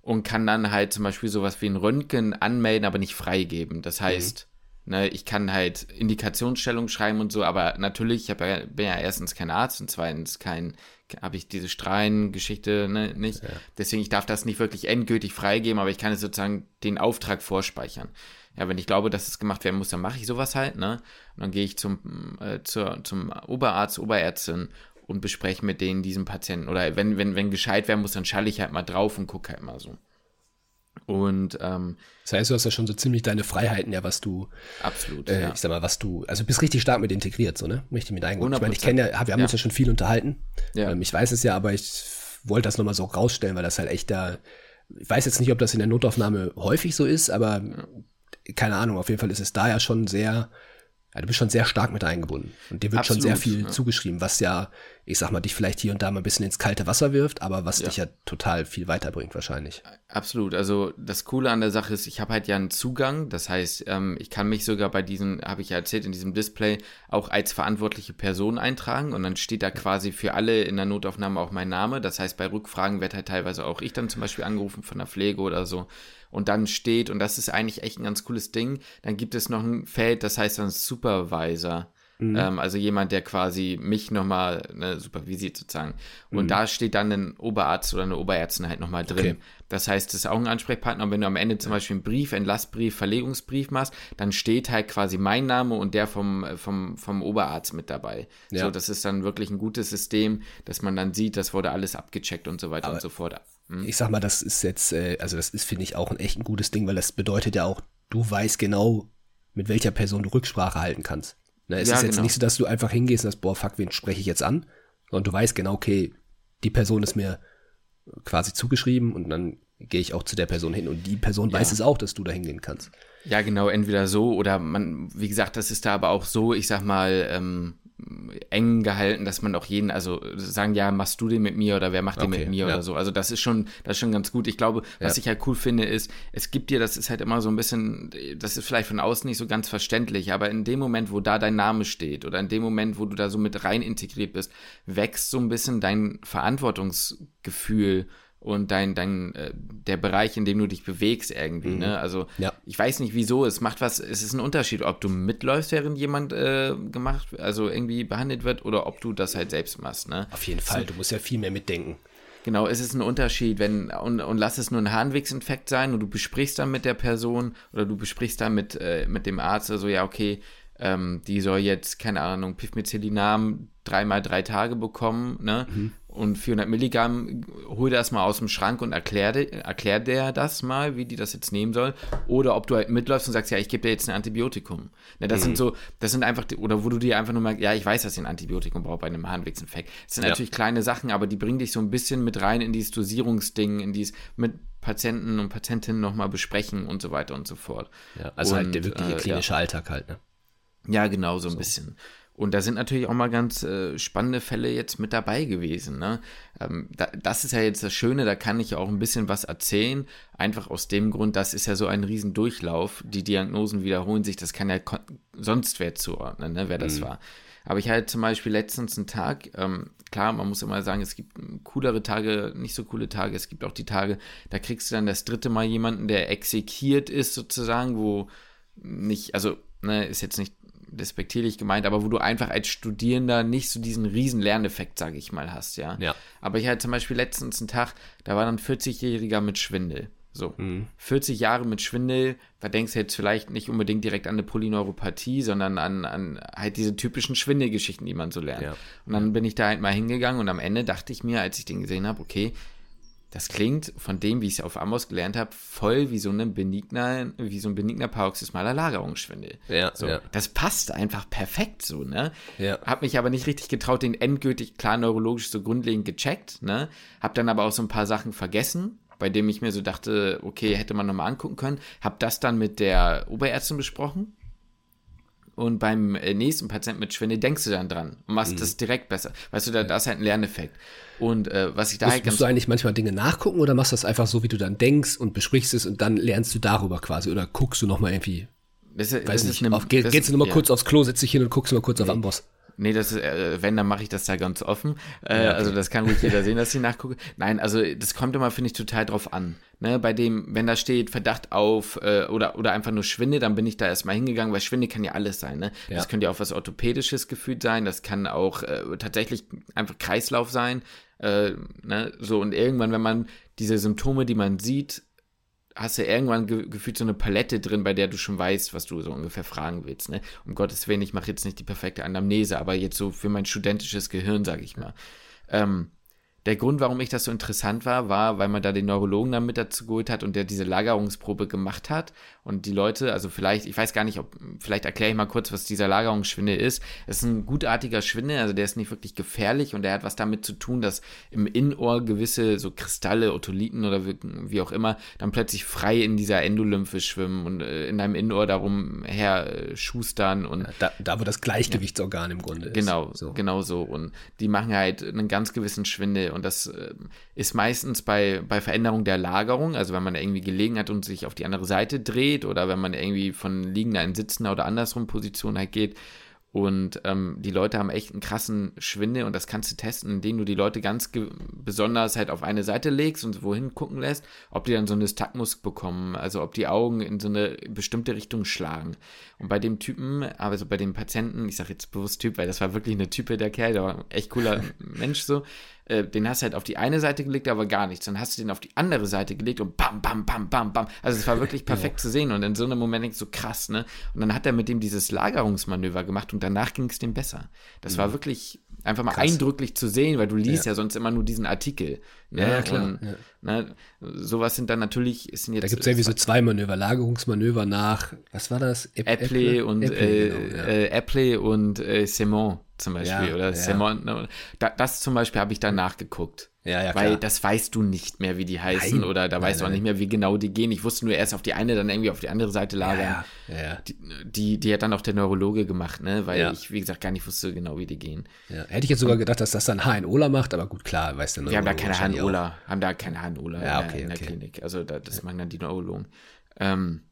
und kann dann halt zum Beispiel sowas wie ein Röntgen anmelden, aber nicht freigeben. Das heißt, mhm. Ne, ich kann halt Indikationsstellung schreiben und so, aber natürlich, ich ja, bin ja erstens kein Arzt und zweitens kein, habe ich diese Strahlengeschichte ne, nicht. Ja. Deswegen, ich darf das nicht wirklich endgültig freigeben, aber ich kann es sozusagen den Auftrag vorspeichern ja, wenn ich glaube, dass es gemacht werden muss, dann mache ich sowas halt, ne? Und dann gehe ich zum, äh, zur, zum Oberarzt, Oberärztin und bespreche mit denen diesen Patienten. Oder wenn, wenn, wenn gescheit werden muss, dann schalle ich halt mal drauf und gucke halt mal so. Und ähm, das heißt, du hast ja schon so ziemlich deine Freiheiten, ja, was du absolut, äh, ja. ich sag mal, was du, also bist richtig stark mit integriert, so ne, richtig mit eingebunden. Ich meine, ich kenne ja, wir haben ja. uns ja schon viel unterhalten. Ja. Ähm, ich weiß es ja, aber ich wollte das nochmal so rausstellen, weil das halt echt da, ich weiß jetzt nicht, ob das in der Notaufnahme häufig so ist, aber keine Ahnung, auf jeden Fall ist es da ja schon sehr, ja, du bist schon sehr stark mit eingebunden. Und dir wird Absolut, schon sehr viel ja. zugeschrieben, was ja, ich sag mal, dich vielleicht hier und da mal ein bisschen ins kalte Wasser wirft, aber was ja. dich ja total viel weiterbringt wahrscheinlich. Absolut. Also das Coole an der Sache ist, ich habe halt ja einen Zugang. Das heißt, ähm, ich kann mich sogar bei diesem, habe ich ja erzählt, in diesem Display auch als verantwortliche Person eintragen und dann steht da quasi für alle in der Notaufnahme auch mein Name. Das heißt, bei Rückfragen wird halt teilweise auch ich dann zum Beispiel angerufen von der Pflege oder so und dann steht, und das ist eigentlich echt ein ganz cooles Ding, dann gibt es noch ein Feld, das heißt dann Supervisor. Mhm. Ähm, also jemand, der quasi mich nochmal ne, supervisiert sozusagen. Und mhm. da steht dann ein Oberarzt oder eine Oberärztin halt nochmal drin. Okay. Das heißt, das ist auch ein Ansprechpartner. Und wenn du am Ende zum Beispiel einen Brief, Entlassbrief, Verlegungsbrief machst, dann steht halt quasi mein Name und der vom, vom, vom Oberarzt mit dabei. Ja. So, das ist dann wirklich ein gutes System, dass man dann sieht, das wurde alles abgecheckt und so weiter Aber und so fort. Hm? Ich sag mal, das ist jetzt, äh, also das ist, finde ich, auch ein echt ein gutes Ding, weil das bedeutet ja auch, du weißt genau, mit welcher Person du Rücksprache halten kannst. Ne, es ja, ist jetzt genau. nicht so, dass du einfach hingehst und sagst, boah, fuck, wen spreche ich jetzt an? Sondern du weißt genau, okay, die Person ist mir quasi zugeschrieben und dann gehe ich auch zu der Person hin und die Person ja. weiß es auch, dass du da hingehen kannst. Ja, genau, entweder so oder man, wie gesagt, das ist da aber auch so, ich sag mal, ähm, eng gehalten, dass man auch jeden, also sagen, ja, machst du den mit mir oder wer macht den okay, mit mir ja. oder so. Also das ist schon, das ist schon ganz gut. Ich glaube, was ja. ich halt cool finde, ist, es gibt dir, das ist halt immer so ein bisschen, das ist vielleicht von außen nicht so ganz verständlich, aber in dem Moment, wo da dein Name steht oder in dem Moment, wo du da so mit rein integriert bist, wächst so ein bisschen dein Verantwortungsgefühl und dein, dein, äh, der Bereich, in dem du dich bewegst irgendwie, mhm. ne? Also ja. ich weiß nicht wieso, es macht was, es ist ein Unterschied, ob du mitläufst, während jemand äh, gemacht, also irgendwie behandelt wird, oder ob du das halt selbst machst, ne? Auf jeden Fall, so, du musst ja viel mehr mitdenken. Genau, es ist ein Unterschied, wenn, und, und lass es nur ein Harnwegsinfekt sein und du besprichst dann mit der Person oder du besprichst dann mit, äh, mit dem Arzt, also ja, okay, ähm, die soll jetzt, keine Ahnung, Pifmicellinam dreimal drei Tage bekommen, ne? Mhm und 400 Milligramm, hol das mal aus dem Schrank und erklär, erklär der das mal, wie die das jetzt nehmen soll. Oder ob du halt mitläufst und sagst, ja, ich gebe dir jetzt ein Antibiotikum. Ne, das mhm. sind so, das sind einfach, oder wo du dir einfach nur merkst, ja, ich weiß, dass ich ein Antibiotikum brauche bei einem Harnwegsinfekt. Das sind ja. natürlich kleine Sachen, aber die bringen dich so ein bisschen mit rein in dieses Dosierungsding, in dieses mit Patienten und Patientinnen nochmal besprechen und so weiter und so fort. Ja, also und, halt der wirkliche äh, klinische ja. Alltag halt, ne? Ja, genau, so ein so. bisschen. Und da sind natürlich auch mal ganz äh, spannende Fälle jetzt mit dabei gewesen. Ne? Ähm, da, das ist ja jetzt das Schöne, da kann ich auch ein bisschen was erzählen. Einfach aus dem Grund, das ist ja so ein Riesendurchlauf. Die Diagnosen wiederholen sich, das kann ja sonst wer zuordnen, ne, wer das mhm. war. Aber ich hatte zum Beispiel letztens einen Tag, ähm, klar, man muss immer sagen, es gibt coolere Tage, nicht so coole Tage. Es gibt auch die Tage, da kriegst du dann das dritte Mal jemanden, der exekiert ist sozusagen, wo nicht, also ne, ist jetzt nicht despektierlich gemeint, aber wo du einfach als Studierender nicht so diesen riesen Lerneffekt, sage ich mal, hast, ja. ja. Aber ich hatte zum Beispiel letztens einen Tag, da war dann 40-Jähriger mit Schwindel. So, mhm. 40 Jahre mit Schwindel, da denkst du jetzt vielleicht nicht unbedingt direkt an eine Polyneuropathie, sondern an, an halt diese typischen Schwindelgeschichten, die man so lernt. Ja. Und dann bin ich da halt mal hingegangen und am Ende dachte ich mir, als ich den gesehen habe, okay, das klingt von dem, wie ich es auf Amos gelernt habe, voll wie so, eine benigner, wie so ein benigner paroxysmaler Lagerungsschwindel. Ja, so, ja. Das passt einfach perfekt so, ne? Ja. Hab mich aber nicht richtig getraut, den endgültig klar neurologisch so grundlegend gecheckt, ne? Hab dann aber auch so ein paar Sachen vergessen, bei dem ich mir so dachte, okay, hätte man nochmal angucken können. Hab das dann mit der Oberärztin besprochen und beim äh, nächsten Patienten mit Schwindel denkst du dann dran und machst mhm. das direkt besser. Weißt du, da, da ist halt ein Lerneffekt. Und äh, was ich da musst, halt ganz. Musst du eigentlich manchmal Dinge nachgucken oder machst du das einfach so, wie du dann denkst und besprichst es und dann lernst du darüber quasi oder guckst du nochmal irgendwie. Das, Weiß das nicht, eine, auf, geh, das, gehst du nochmal ja. kurz aufs Klo, setzt dich hin und guckst mal kurz nee. auf Amboss. Nee, das ist, äh, wenn, dann mache ich das da ganz offen. Äh, ja, okay. Also das kann ruhig jeder [laughs] sehen, dass ich nachgucke. Nein, also das kommt immer, finde ich, total drauf an. Ne, bei dem, wenn da steht Verdacht auf äh, oder, oder einfach nur Schwinde, dann bin ich da erstmal hingegangen, weil Schwinde kann ja alles sein. Ne? Ja. Das könnte ja auch was Orthopädisches gefühlt sein, das kann auch äh, tatsächlich einfach Kreislauf sein. Äh, ne? So, und irgendwann, wenn man diese Symptome, die man sieht, hast du irgendwann ge gefühlt so eine Palette drin, bei der du schon weißt, was du so ungefähr fragen willst. Ne? Um Gottes Willen, ich mache jetzt nicht die perfekte Anamnese, aber jetzt so für mein studentisches Gehirn, sage ich mal. Ähm, der Grund, warum ich das so interessant war, war, weil man da den Neurologen dann mit dazu geholt hat und der diese Lagerungsprobe gemacht hat. Und die Leute, also vielleicht, ich weiß gar nicht, ob, vielleicht erkläre ich mal kurz, was dieser Lagerungsschwindel ist. Es ist ein gutartiger Schwindel, also der ist nicht wirklich gefährlich und der hat was damit zu tun, dass im Innenohr gewisse so Kristalle, Otoliten oder wie auch immer, dann plötzlich frei in dieser Endolymphe schwimmen und äh, in deinem Innenohr darum her schustern und. Da, da, wo das Gleichgewichtsorgan im Grunde ist. Genau, so. genau so. Und die machen halt einen ganz gewissen Schwindel und das äh, ist meistens bei, bei Veränderung der Lagerung, also wenn man irgendwie gelegen hat und sich auf die andere Seite dreht oder wenn man irgendwie von liegender in sitzender oder andersrum Position halt geht, und ähm, die Leute haben echt einen krassen Schwindel und das kannst du testen, indem du die Leute ganz besonders halt auf eine Seite legst und wohin gucken lässt, ob die dann so eine Nystagmus bekommen, also ob die Augen in so eine bestimmte Richtung schlagen. Und bei dem Typen, also bei dem Patienten, ich sage jetzt bewusst Typ, weil das war wirklich eine Type der Kerl, der war echt cooler [laughs] Mensch so, äh, den hast du halt auf die eine Seite gelegt, aber gar nichts. Dann hast du den auf die andere Seite gelegt und bam, bam, bam, bam, bam. Also es war wirklich [laughs] perfekt ja. zu sehen und in so einem Moment denkst du, so krass, ne? Und dann hat er mit dem dieses Lagerungsmanöver gemacht und danach ging es dem besser. Das mhm. war wirklich einfach mal Krass. eindrücklich zu sehen, weil du liest ja. ja, sonst immer nur diesen Artikel. Ne? Ja, klar. Und, ja. Ne, sowas sind dann natürlich, sind jetzt. Da gibt es irgendwie so zwei Manöver, Lagerungsmanöver nach, was war das? Apple und, Apple, äh, genau, äh, Apple und äh, Simon zum Beispiel. oder Simon. Ne? Da, das zum Beispiel habe ich dann nachgeguckt. Ja, ja, Weil klar. das weißt du nicht mehr, wie die heißen nein. oder da weißt nein, du auch nicht mehr, wie genau die gehen. Ich wusste nur erst auf die eine, dann irgendwie auf die andere Seite lagern. Ja, ja. Die, die, die, hat dann auch der Neurologe gemacht, ne? Weil ich, wie gesagt, gar nicht wusste genau, wie die gehen. Ja. Hätte ich jetzt sogar gedacht, dass das dann HNOla macht, aber gut, klar, weißt du. Wir haben da keine HNOla, haben da keine HNOla ja, okay, in der, okay. Klinik. Also da, das machen dann die Neurologen. Ähm,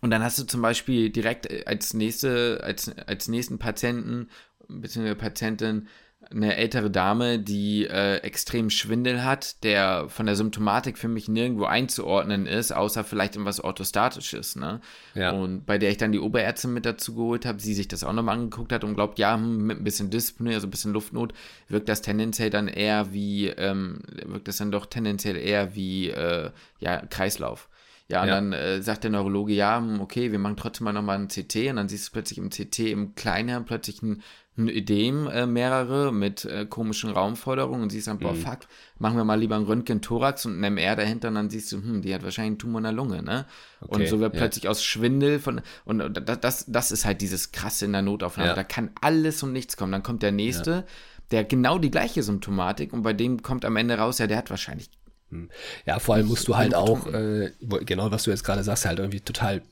und dann hast du zum Beispiel direkt als nächste, als, als nächsten Patienten, beziehungsweise Patientin, eine ältere Dame, die äh, extrem Schwindel hat, der von der Symptomatik für mich nirgendwo einzuordnen ist, außer vielleicht in was Orthostatisches, ne? Ja. Und bei der ich dann die Oberärztin mit dazu geholt habe, sie sich das auch nochmal angeguckt hat und glaubt, ja, hm, mit ein bisschen Dyspnoe, also ein bisschen Luftnot, wirkt das tendenziell dann eher wie, ähm, wirkt das dann doch tendenziell eher wie, äh, ja, Kreislauf. Ja, und ja. dann äh, sagt der Neurologe, ja, hm, okay, wir machen trotzdem mal nochmal ein CT und dann siehst du plötzlich im CT im Kleinhirn plötzlich ein ein Ödem, äh, mehrere mit äh, komischen Raumforderungen und siehst dann, boah, mhm. fuck, machen wir mal lieber ein Röntgen-Thorax und ein MR dahinter und dann siehst du, hm, die hat wahrscheinlich einen Tumor in der Lunge, ne? Okay, und so wird ja. plötzlich aus Schwindel von, und das, das, das ist halt dieses krasse in der Notaufnahme. Ja. Da kann alles und nichts kommen. Dann kommt der nächste, der genau die gleiche Symptomatik und bei dem kommt am Ende raus, ja, der hat wahrscheinlich. Hm. Ja, vor allem musst du halt auch, äh, genau was du jetzt gerade sagst, halt irgendwie total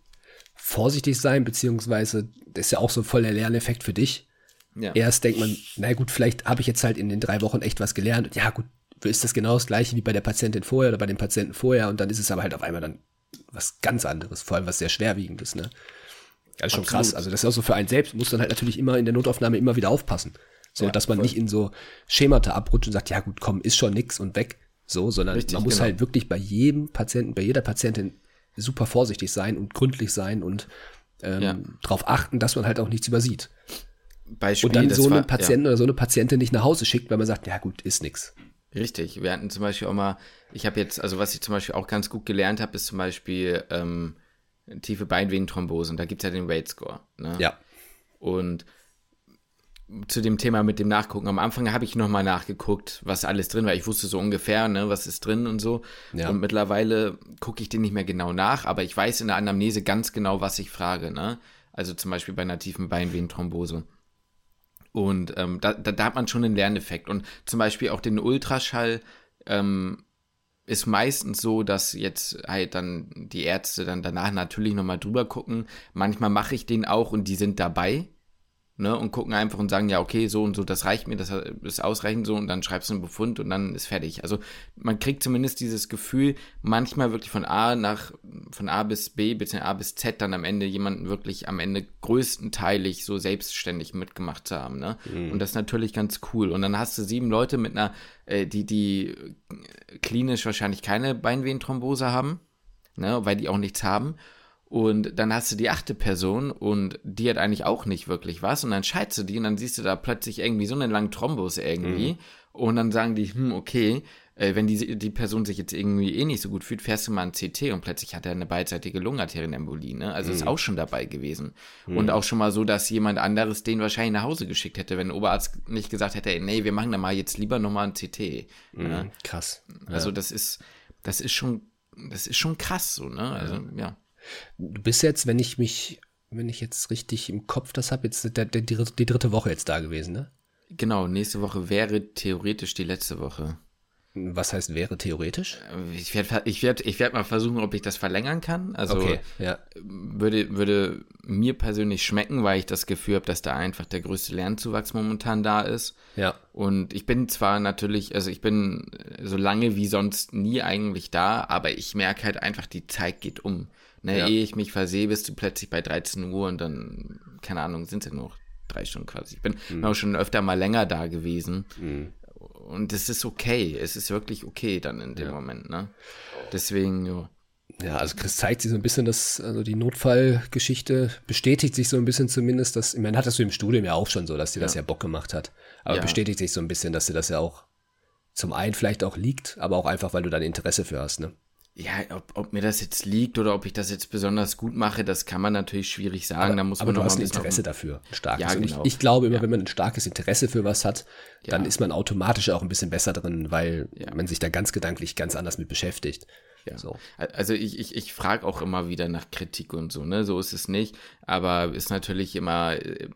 vorsichtig sein, beziehungsweise das ist ja auch so voll der Lerneffekt für dich ja. Erst denkt man, na gut, vielleicht habe ich jetzt halt in den drei Wochen echt was gelernt. Ja gut, ist das genau das gleiche wie bei der Patientin vorher oder bei dem Patienten vorher und dann ist es aber halt auf einmal dann was ganz anderes, vor allem was sehr schwerwiegendes, ne? Das ist schon Absolut. krass. Also das ist auch so für einen selbst, muss dann halt natürlich immer in der Notaufnahme immer wieder aufpassen. So, ja, dass man voll. nicht in so Schemata abrutscht und sagt, ja gut, komm, ist schon nix und weg. So, sondern Richtig, man muss genau. halt wirklich bei jedem Patienten, bei jeder Patientin super vorsichtig sein und gründlich sein und ähm, ja. darauf achten, dass man halt auch nichts übersieht. Beispiel, und dann so einen Patienten ja. oder so eine Patientin nicht nach Hause schickt, weil man sagt, ja gut, ist nix. Richtig. Wir hatten zum Beispiel auch mal, ich habe jetzt, also was ich zum Beispiel auch ganz gut gelernt habe, ist zum Beispiel ähm, tiefe Beinvenenthrombose und da gibt es ja den Weight Score. Ne? Ja. Und zu dem Thema mit dem Nachgucken. Am Anfang habe ich nochmal nachgeguckt, was alles drin war. Ich wusste so ungefähr, ne, was ist drin und so. Ja. Und mittlerweile gucke ich den nicht mehr genau nach, aber ich weiß in der Anamnese ganz genau, was ich frage. Ne? Also zum Beispiel bei einer tiefen Beinvenenthrombose. Und ähm, da, da, da, hat man schon einen Lerneffekt. Und zum Beispiel auch den Ultraschall, ähm, ist meistens so, dass jetzt halt dann die Ärzte dann danach natürlich nochmal drüber gucken. Manchmal mache ich den auch und die sind dabei ne, und gucken einfach und sagen, ja, okay, so und so, das reicht mir, das ist ausreichend so und dann schreibst du einen Befund und dann ist fertig. Also man kriegt zumindest dieses Gefühl, manchmal wirklich von A nach, von A bis B, bzw. A bis Z dann am Ende jemanden wirklich am Ende größtenteilig so selbstständig mitgemacht zu haben, ne? Mhm. Und das ist natürlich ganz cool. Und dann hast du sieben Leute mit einer, äh, die, die klinisch wahrscheinlich keine Beinvenenthrombose haben, ne, weil die auch nichts haben. Und dann hast du die achte Person und die hat eigentlich auch nicht wirklich was. Und dann scheidest du die und dann siehst du da plötzlich irgendwie so einen langen Thrombus irgendwie. Mhm. Und dann sagen die, hm, okay, äh, wenn die, die Person sich jetzt irgendwie eh nicht so gut fühlt, fährst du mal ein CT und plötzlich hat er eine beidseitige Lungenarterienembolie. Ne? Also mhm. ist auch schon dabei gewesen. Mhm. Und auch schon mal so, dass jemand anderes den wahrscheinlich nach Hause geschickt hätte, wenn der Oberarzt nicht gesagt hätte, ey, nee, wir machen da mal jetzt lieber nochmal ein CT. Mhm. Ne? Krass. Also ja. das ist, das ist schon, das ist schon krass so, ne? Also, ja. ja. Du bist jetzt, wenn ich mich, wenn ich jetzt richtig im Kopf das habe, jetzt der, der, die, die dritte Woche jetzt da gewesen, ne? Genau, nächste Woche wäre theoretisch die letzte Woche. Was heißt wäre theoretisch? Ich werde ich werd, ich werd mal versuchen, ob ich das verlängern kann. Also okay, ja. würde, würde mir persönlich schmecken, weil ich das Gefühl habe, dass da einfach der größte Lernzuwachs momentan da ist. Ja. Und ich bin zwar natürlich, also ich bin so lange wie sonst nie eigentlich da, aber ich merke halt einfach, die Zeit geht um. Ne, ja. ehe ich mich versehe, bist du plötzlich bei 13 Uhr und dann, keine Ahnung, sind es ja nur drei Stunden quasi. Ich bin mhm. auch schon öfter mal länger da gewesen. Mhm. Und es ist okay. Es ist wirklich okay dann in dem ja. Moment, ne? Deswegen, ja. Ja, also Chris zeigt sich so ein bisschen, dass also die Notfallgeschichte bestätigt sich so ein bisschen zumindest, dass, ich meine, hattest du im Studium ja auch schon so, dass dir ja. das ja Bock gemacht hat. Aber ja. bestätigt sich so ein bisschen, dass dir das ja auch zum einen vielleicht auch liegt, aber auch einfach, weil du da ein Interesse für hast, ne? Ja, ob, ob, mir das jetzt liegt oder ob ich das jetzt besonders gut mache, das kann man natürlich schwierig sagen. Aber, da muss aber man du hast ein Interesse dafür, ein starkes. Ja, genau. ich, ich, glaube immer, ja. wenn man ein starkes Interesse für was hat, dann ja. ist man automatisch auch ein bisschen besser drin, weil man sich da ganz gedanklich ganz anders mit beschäftigt. Ja. So. Also ich, ich, ich frage auch immer wieder nach Kritik und so, ne? So ist es nicht. Aber ist natürlich immer, äh,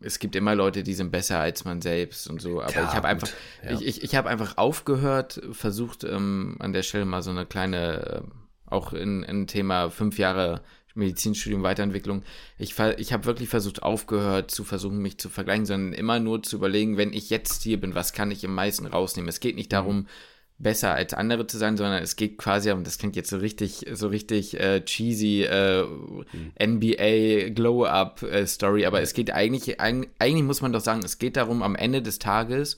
es gibt immer Leute, die sind besser als man selbst und so. Aber Klar, ich habe einfach, ja. ich, ich, ich habe einfach aufgehört, versucht ähm, an der Stelle mal so eine kleine, äh, auch in, in Thema fünf Jahre Medizinstudium, Weiterentwicklung. Ich, ich habe wirklich versucht, aufgehört zu versuchen, mich zu vergleichen, sondern immer nur zu überlegen, wenn ich jetzt hier bin, was kann ich im meisten rausnehmen? Es geht nicht mhm. Besser als andere zu sein, sondern es geht quasi, und das klingt jetzt so richtig, so richtig äh, cheesy äh, mhm. NBA Glow-Up äh, Story, aber es geht eigentlich, eigentlich muss man doch sagen, es geht darum, am Ende des Tages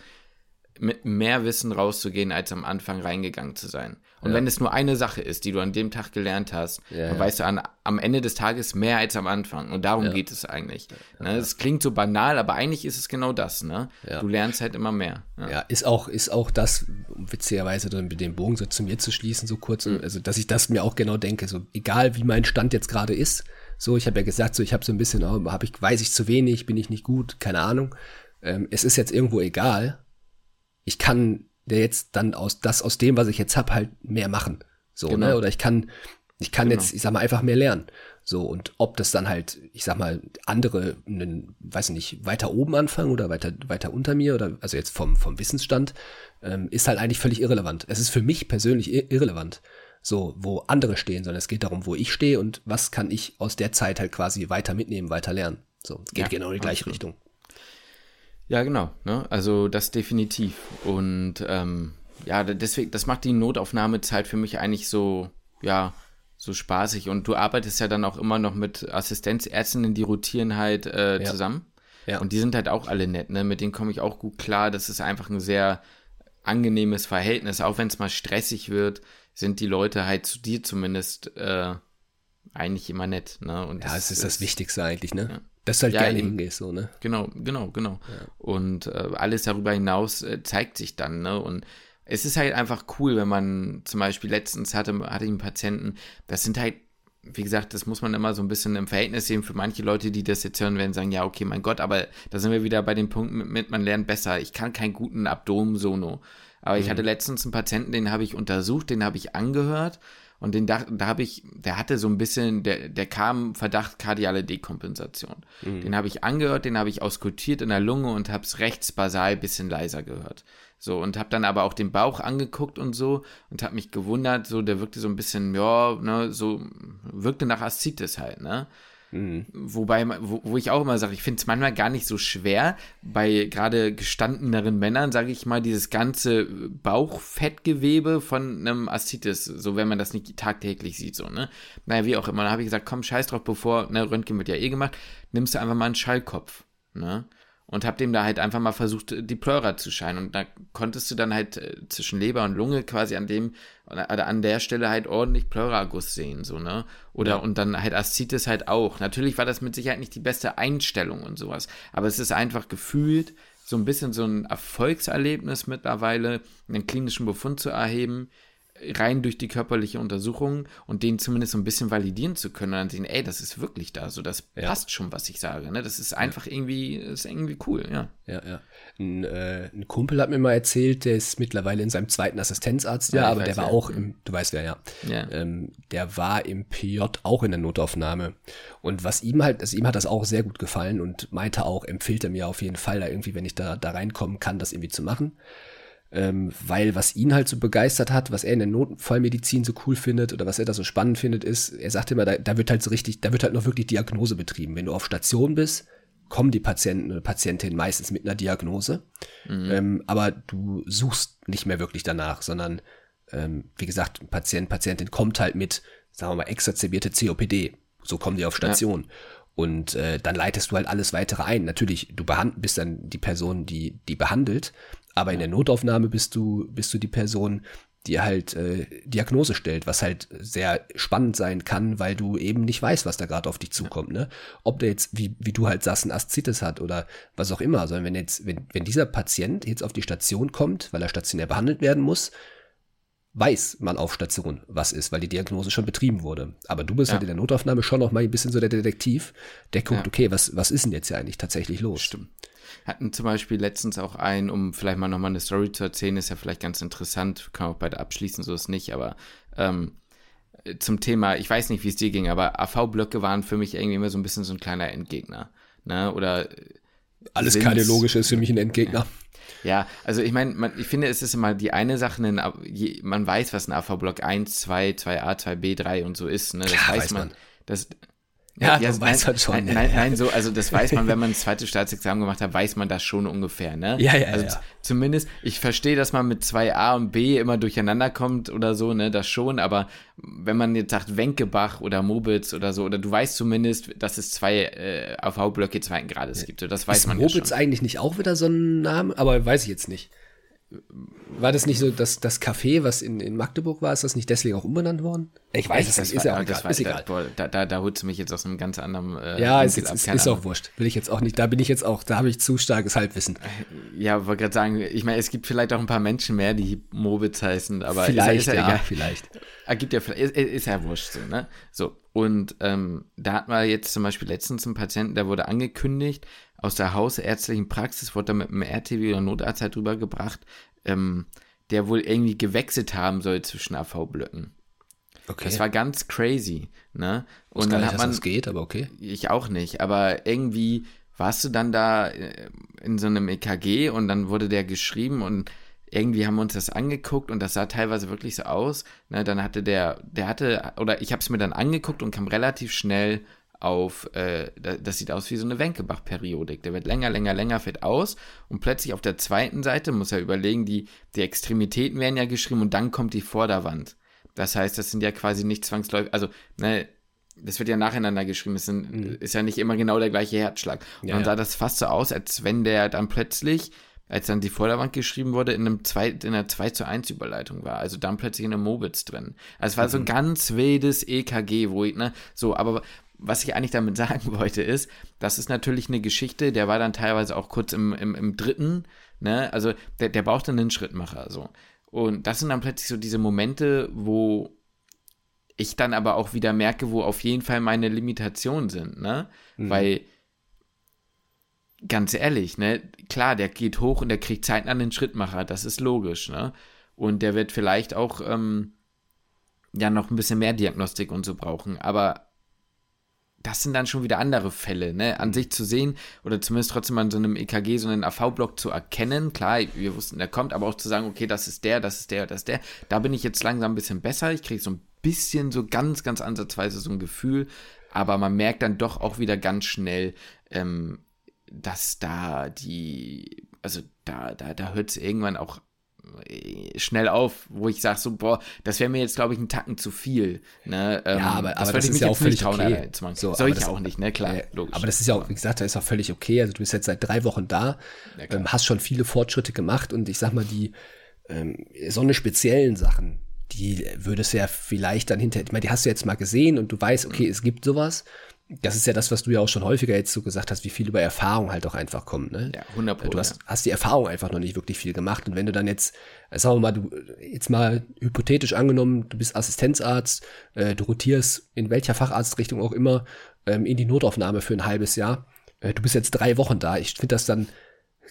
mit mehr Wissen rauszugehen, als am Anfang reingegangen zu sein. Und ja. wenn es nur eine Sache ist, die du an dem Tag gelernt hast, ja, dann weißt du an, am Ende des Tages mehr als am Anfang. Und darum geht es eigentlich. Ne? Es klingt so banal, aber eigentlich ist es genau das. Ne? Du lernst halt immer mehr. Ja, ist auch, ist auch das, witzigerweise dann mit dem Bogen so zu mir zu schließen, so kurz, mhm. also dass ich das mir auch genau denke, so egal wie mein Stand jetzt gerade ist, so, ich habe ja gesagt, so ich habe so ein bisschen, oh, hab ich, weiß ich zu wenig, bin ich nicht gut, keine Ahnung. Ähm, es ist jetzt irgendwo egal, ich kann der jetzt dann aus das aus dem, was ich jetzt hab, halt mehr machen. So, ne? genau. ne? Oder ich kann, ich kann genau. jetzt, ich sag mal, einfach mehr lernen. So, und ob das dann halt, ich sag mal, andere, einen, weiß nicht, weiter oben anfangen oder weiter, weiter unter mir oder, also jetzt vom, vom Wissensstand, ähm, ist halt eigentlich völlig irrelevant. Es ist für mich persönlich irrelevant, so, wo andere stehen, sondern es geht darum, wo ich stehe und was kann ich aus der Zeit halt quasi weiter mitnehmen, weiter lernen. So, es geht ja, genau in die gleiche absolut. Richtung. Ja, genau. Ne? Also das definitiv. Und ähm, ja, deswegen, das macht die Notaufnahmezeit für mich eigentlich so, ja, so spaßig. Und du arbeitest ja dann auch immer noch mit Assistenzärztinnen, die rotieren halt äh, ja. zusammen. Ja. Und die sind halt auch alle nett, ne? Mit denen komme ich auch gut klar. Das ist einfach ein sehr angenehmes Verhältnis. Auch wenn es mal stressig wird, sind die Leute halt zu dir zumindest äh, eigentlich immer nett. Ne? Und ja, es ist das Wichtigste eigentlich, ne? Ja dass du halt ja, gerne hingehst, so, ne? Genau, genau, genau. Ja. Und äh, alles darüber hinaus äh, zeigt sich dann, ne? Und es ist halt einfach cool, wenn man zum Beispiel letztens hatte, hatte ich einen Patienten, das sind halt, wie gesagt, das muss man immer so ein bisschen im Verhältnis sehen. Für manche Leute, die das jetzt hören, werden sagen, ja, okay, mein Gott, aber da sind wir wieder bei dem Punkt mit, man lernt besser. Ich kann keinen guten Abdomen-Sono. Aber mhm. ich hatte letztens einen Patienten, den habe ich untersucht, den habe ich angehört Und den da, da habe ich, der hatte so ein bisschen, der, der kam Verdacht kardiale Dekompensation. Mhm. Den habe ich angehört, den habe ich auskultiert in der Lunge und habe es rechts basal bisschen leiser gehört. So, und habe dann aber auch den Bauch angeguckt und so und habe mich gewundert, so, der wirkte so ein bisschen, ja, ne, so, wirkte nach Aszites halt, ne? Mhm. Wobei, wo, wo, ich auch immer sage, ich finde es manchmal gar nicht so schwer, bei gerade gestandeneren Männern, sage ich mal, dieses ganze Bauchfettgewebe von einem Aszites, so wenn man das nicht tagtäglich sieht, so, ne? Naja, wie auch immer. Dann habe ich gesagt, komm, scheiß drauf, bevor, ne, Röntgen wird ja eh gemacht, nimmst du einfach mal einen Schallkopf, ne? Und habe dem da halt einfach mal versucht, die Pleura zu scheinen. Und da konntest du dann halt äh, zwischen Leber und Lunge quasi an dem, an der Stelle halt ordentlich Pleuraguss sehen, so, ne? Oder ja. und dann halt Aszites halt auch. Natürlich war das mit Sicherheit nicht die beste Einstellung und sowas. Aber es ist einfach gefühlt so ein bisschen so ein Erfolgserlebnis mittlerweile, einen klinischen Befund zu erheben, rein durch die körperliche Untersuchung und den zumindest so ein bisschen validieren zu können und dann sehen, ey, das ist wirklich da, so das ja. passt schon, was ich sage. Ne? Das ist einfach ja. irgendwie, ist irgendwie cool, ja. Ja, ja. Ein, äh, ein, Kumpel hat mir mal erzählt, der ist mittlerweile in seinem zweiten Assistenzarzt, ja, ja aber der war auch im, du weißt wer, ja. ja. Ähm, der war im PJ auch in der Notaufnahme. Und was ihm halt, also ihm hat das auch sehr gut gefallen und meinte auch, empfiehlt er mir auf jeden Fall da irgendwie, wenn ich da, da reinkommen kann, das irgendwie zu machen ähm, weil was ihn halt so begeistert hat, was er in der Notfallmedizin so cool findet oder was er da so spannend findet, ist, er sagt immer, da, da wird halt so richtig, da wird halt noch wirklich Diagnose betrieben. Wenn du auf Station bist, kommen die Patienten oder Patientinnen meistens mit einer Diagnose, mhm. ähm, aber du suchst nicht mehr wirklich danach, sondern ähm, wie gesagt, ein Patient, Patientin kommt halt mit, sagen wir mal, exazerbierte COPD. So kommen die auf Station. Ja. Und äh, dann leitest du halt alles weitere ein. Natürlich, du bist dann die Person, die, die behandelt, aber in der Notaufnahme bist du, bist du die Person, die halt äh, Diagnose stellt, was halt sehr spannend sein kann, weil du eben nicht weißt, was da gerade auf dich zukommt. Ne? Ob der jetzt, wie, wie du halt sagst, ein Aszites hat oder was auch immer, sondern wenn jetzt, wenn, wenn dieser Patient jetzt auf die Station kommt, weil er stationär behandelt werden muss, weiß man auf Station, was ist, weil die Diagnose schon betrieben wurde. Aber du bist ja. halt in der Notaufnahme schon noch mal ein bisschen so der Detektiv, der guckt, ja. okay, was, was ist denn jetzt ja eigentlich tatsächlich los? Stimmt hatten zum Beispiel letztens auch einen, um vielleicht mal nochmal eine Story zu erzählen, ist ja vielleicht ganz interessant, kann auch beide abschließen, so ist nicht, aber ähm, zum Thema, ich weiß nicht, wie es dir ging, aber AV-Blöcke waren für mich irgendwie immer so ein bisschen so ein kleiner Endgegner. Ne? Oder alles Kardiologische ist für mich ein Endgegner. Ja, also ich meine, ich finde, es ist immer die eine Sache, man weiß, was ein AV-Block 1, 2, 2a, 2b, 3 und so ist. Ne? Das Klar, weiß, weiß man. man. Das, ja, ja, das weiß nein, man schon. Nein, nein, nein, so, also das weiß man, wenn man ein [laughs] zweites Staatsexamen gemacht hat, weiß man das schon ungefähr, ne? Ja, ja, also ja. Zumindest, ich verstehe, dass man mit zwei A und B immer durcheinander kommt oder so, ne, das schon, aber wenn man jetzt sagt Wenkebach oder Mobitz oder so, oder du weißt zumindest, dass es zwei äh, AV-Blöcke zweiten Grades gibt, das weiß Ist man Mobitz ja schon. eigentlich nicht auch wieder so ein Name? Aber weiß ich jetzt nicht. War das nicht so, dass das Café, was in, in Magdeburg war, ist das nicht deswegen auch umbenannt worden? Ich weiß es nicht, ist ja auch egal. War, ist egal. Da, da, da, da holst du mich jetzt aus einem ganz anderen äh, Ja, es ist, ist, ist auch wurscht. Will ich jetzt auch nicht, da bin ich jetzt auch, da habe ich zu starkes Halbwissen. Ja, wollte gerade sagen, ich meine, es gibt vielleicht auch ein paar Menschen mehr, die Mobitz heißen, aber vielleicht, ist ja, ja, vielleicht. Ergibt ja vielleicht, ist, ja wurscht so, ne? So, und ähm, da hatten wir jetzt zum Beispiel letztens einen Patienten, der wurde angekündigt, aus der hausärztlichen Praxis wurde da mit einem RTW oder Notarzt halt rübergebracht, ähm, der wohl irgendwie gewechselt haben soll zwischen AV-Blöcken. Okay. Das war ganz crazy, ne? Und dann nicht, hat man, das geht, aber okay. Ich auch nicht, aber irgendwie warst du dann da äh, in so einem EKG und dann wurde der geschrieben und irgendwie haben wir uns das angeguckt und das sah teilweise wirklich so aus. Ne, dann hatte der, der hatte, oder ich habe es mir dann angeguckt und kam relativ schnell auf, äh, das sieht aus wie so eine Wenkebach-Periodik. Der wird länger, länger, länger, fällt aus und plötzlich auf der zweiten Seite, muss er überlegen, die, die Extremitäten werden ja geschrieben und dann kommt die Vorderwand. Das heißt, das sind ja quasi nicht zwangsläufig, also, ne, das wird ja nacheinander geschrieben, es sind, mhm. ist ja nicht immer genau der gleiche Herzschlag. Und ja, dann sah ja. das fast so aus, als wenn der dann plötzlich, als dann die Vorderwand geschrieben wurde, in einem zwei, in einer 2 zu 1 Überleitung war. Also dann plötzlich in einem Mobitz drin. Also es war mhm. so ein ganz wildes EKG, wo ich, ne, so, aber was ich eigentlich damit [laughs] sagen wollte, ist, das ist natürlich eine Geschichte, der war dann teilweise auch kurz im, im, im dritten, ne? Also der, der braucht dann einen Schrittmacher. So. Und das sind dann plötzlich so diese Momente, wo ich dann aber auch wieder merke, wo auf jeden Fall meine Limitationen sind, ne? Mhm. Weil, ganz ehrlich, ne, klar, der geht hoch und der kriegt zeitnah einen Schrittmacher, das ist logisch, ne? Und der wird vielleicht auch, ähm, ja noch ein bisschen mehr Diagnostik und so brauchen. Aber das sind dann schon wieder andere Fälle, ne? An sich zu sehen oder zumindest trotzdem an so einem EKG, so einen AV-Block zu erkennen. Klar, wir wussten, der kommt, aber auch zu sagen, okay, das ist der, das ist der, das ist der. Da bin ich jetzt langsam ein bisschen besser. Ich kriege so ein bisschen, so ganz, ganz ansatzweise so ein Gefühl. Aber man merkt dann doch auch wieder ganz schnell, ähm, dass da die, also da, da, da hört es irgendwann auch schnell auf, wo ich sage so, boah, das wäre mir jetzt, glaube ich, ein Tacken zu viel. Ne? Ähm, ja, aber, das aber das ist ja auch völlig trauen, okay. So, Soll ich das, auch nicht, ne? Klar, äh, logisch. Aber das ist ja auch, wie gesagt, das ist auch völlig okay. Also du bist jetzt seit drei Wochen da, ja, ähm, hast schon viele Fortschritte gemacht und ich sag mal, die ähm, so eine speziellen Sachen, die würdest du ja vielleicht dann hinter, ich meine, die hast du jetzt mal gesehen und du weißt, okay, mhm. es gibt sowas das ist ja das, was du ja auch schon häufiger jetzt so gesagt hast, wie viel über Erfahrung halt auch einfach kommt. Ne? Ja, 100 Prozent. Du hast, hast die Erfahrung einfach noch nicht wirklich viel gemacht. Und wenn du dann jetzt, äh, sagen wir mal, du jetzt mal hypothetisch angenommen, du bist Assistenzarzt, äh, du rotierst in welcher Facharztrichtung auch immer ähm, in die Notaufnahme für ein halbes Jahr. Äh, du bist jetzt drei Wochen da. Ich finde das dann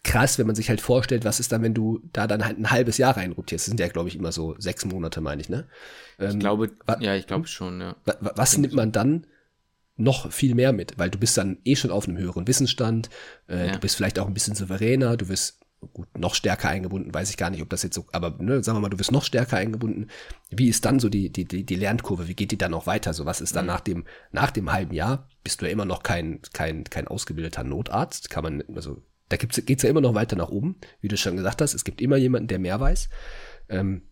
krass, wenn man sich halt vorstellt, was ist dann, wenn du da dann halt ein halbes Jahr reinrotierst. Das sind ja, glaube ich, immer so sechs Monate, meine ich, ne? Ähm, ich glaube, ja, ich glaube schon, ja. Was nimmt man dann? Noch viel mehr mit, weil du bist dann eh schon auf einem höheren Wissensstand, äh, ja. du bist vielleicht auch ein bisschen souveräner, du wirst gut, noch stärker eingebunden, weiß ich gar nicht, ob das jetzt so, aber ne, sagen wir mal, du wirst noch stärker eingebunden. Wie ist dann so die, die, die, die Lernkurve? Wie geht die dann noch weiter? So, was ist dann mhm. nach dem, nach dem halben Jahr? Bist du ja immer noch kein, kein, kein ausgebildeter Notarzt? Kann man, also, da gibt's, geht's ja immer noch weiter nach oben, wie du schon gesagt hast. Es gibt immer jemanden, der mehr weiß. Ähm,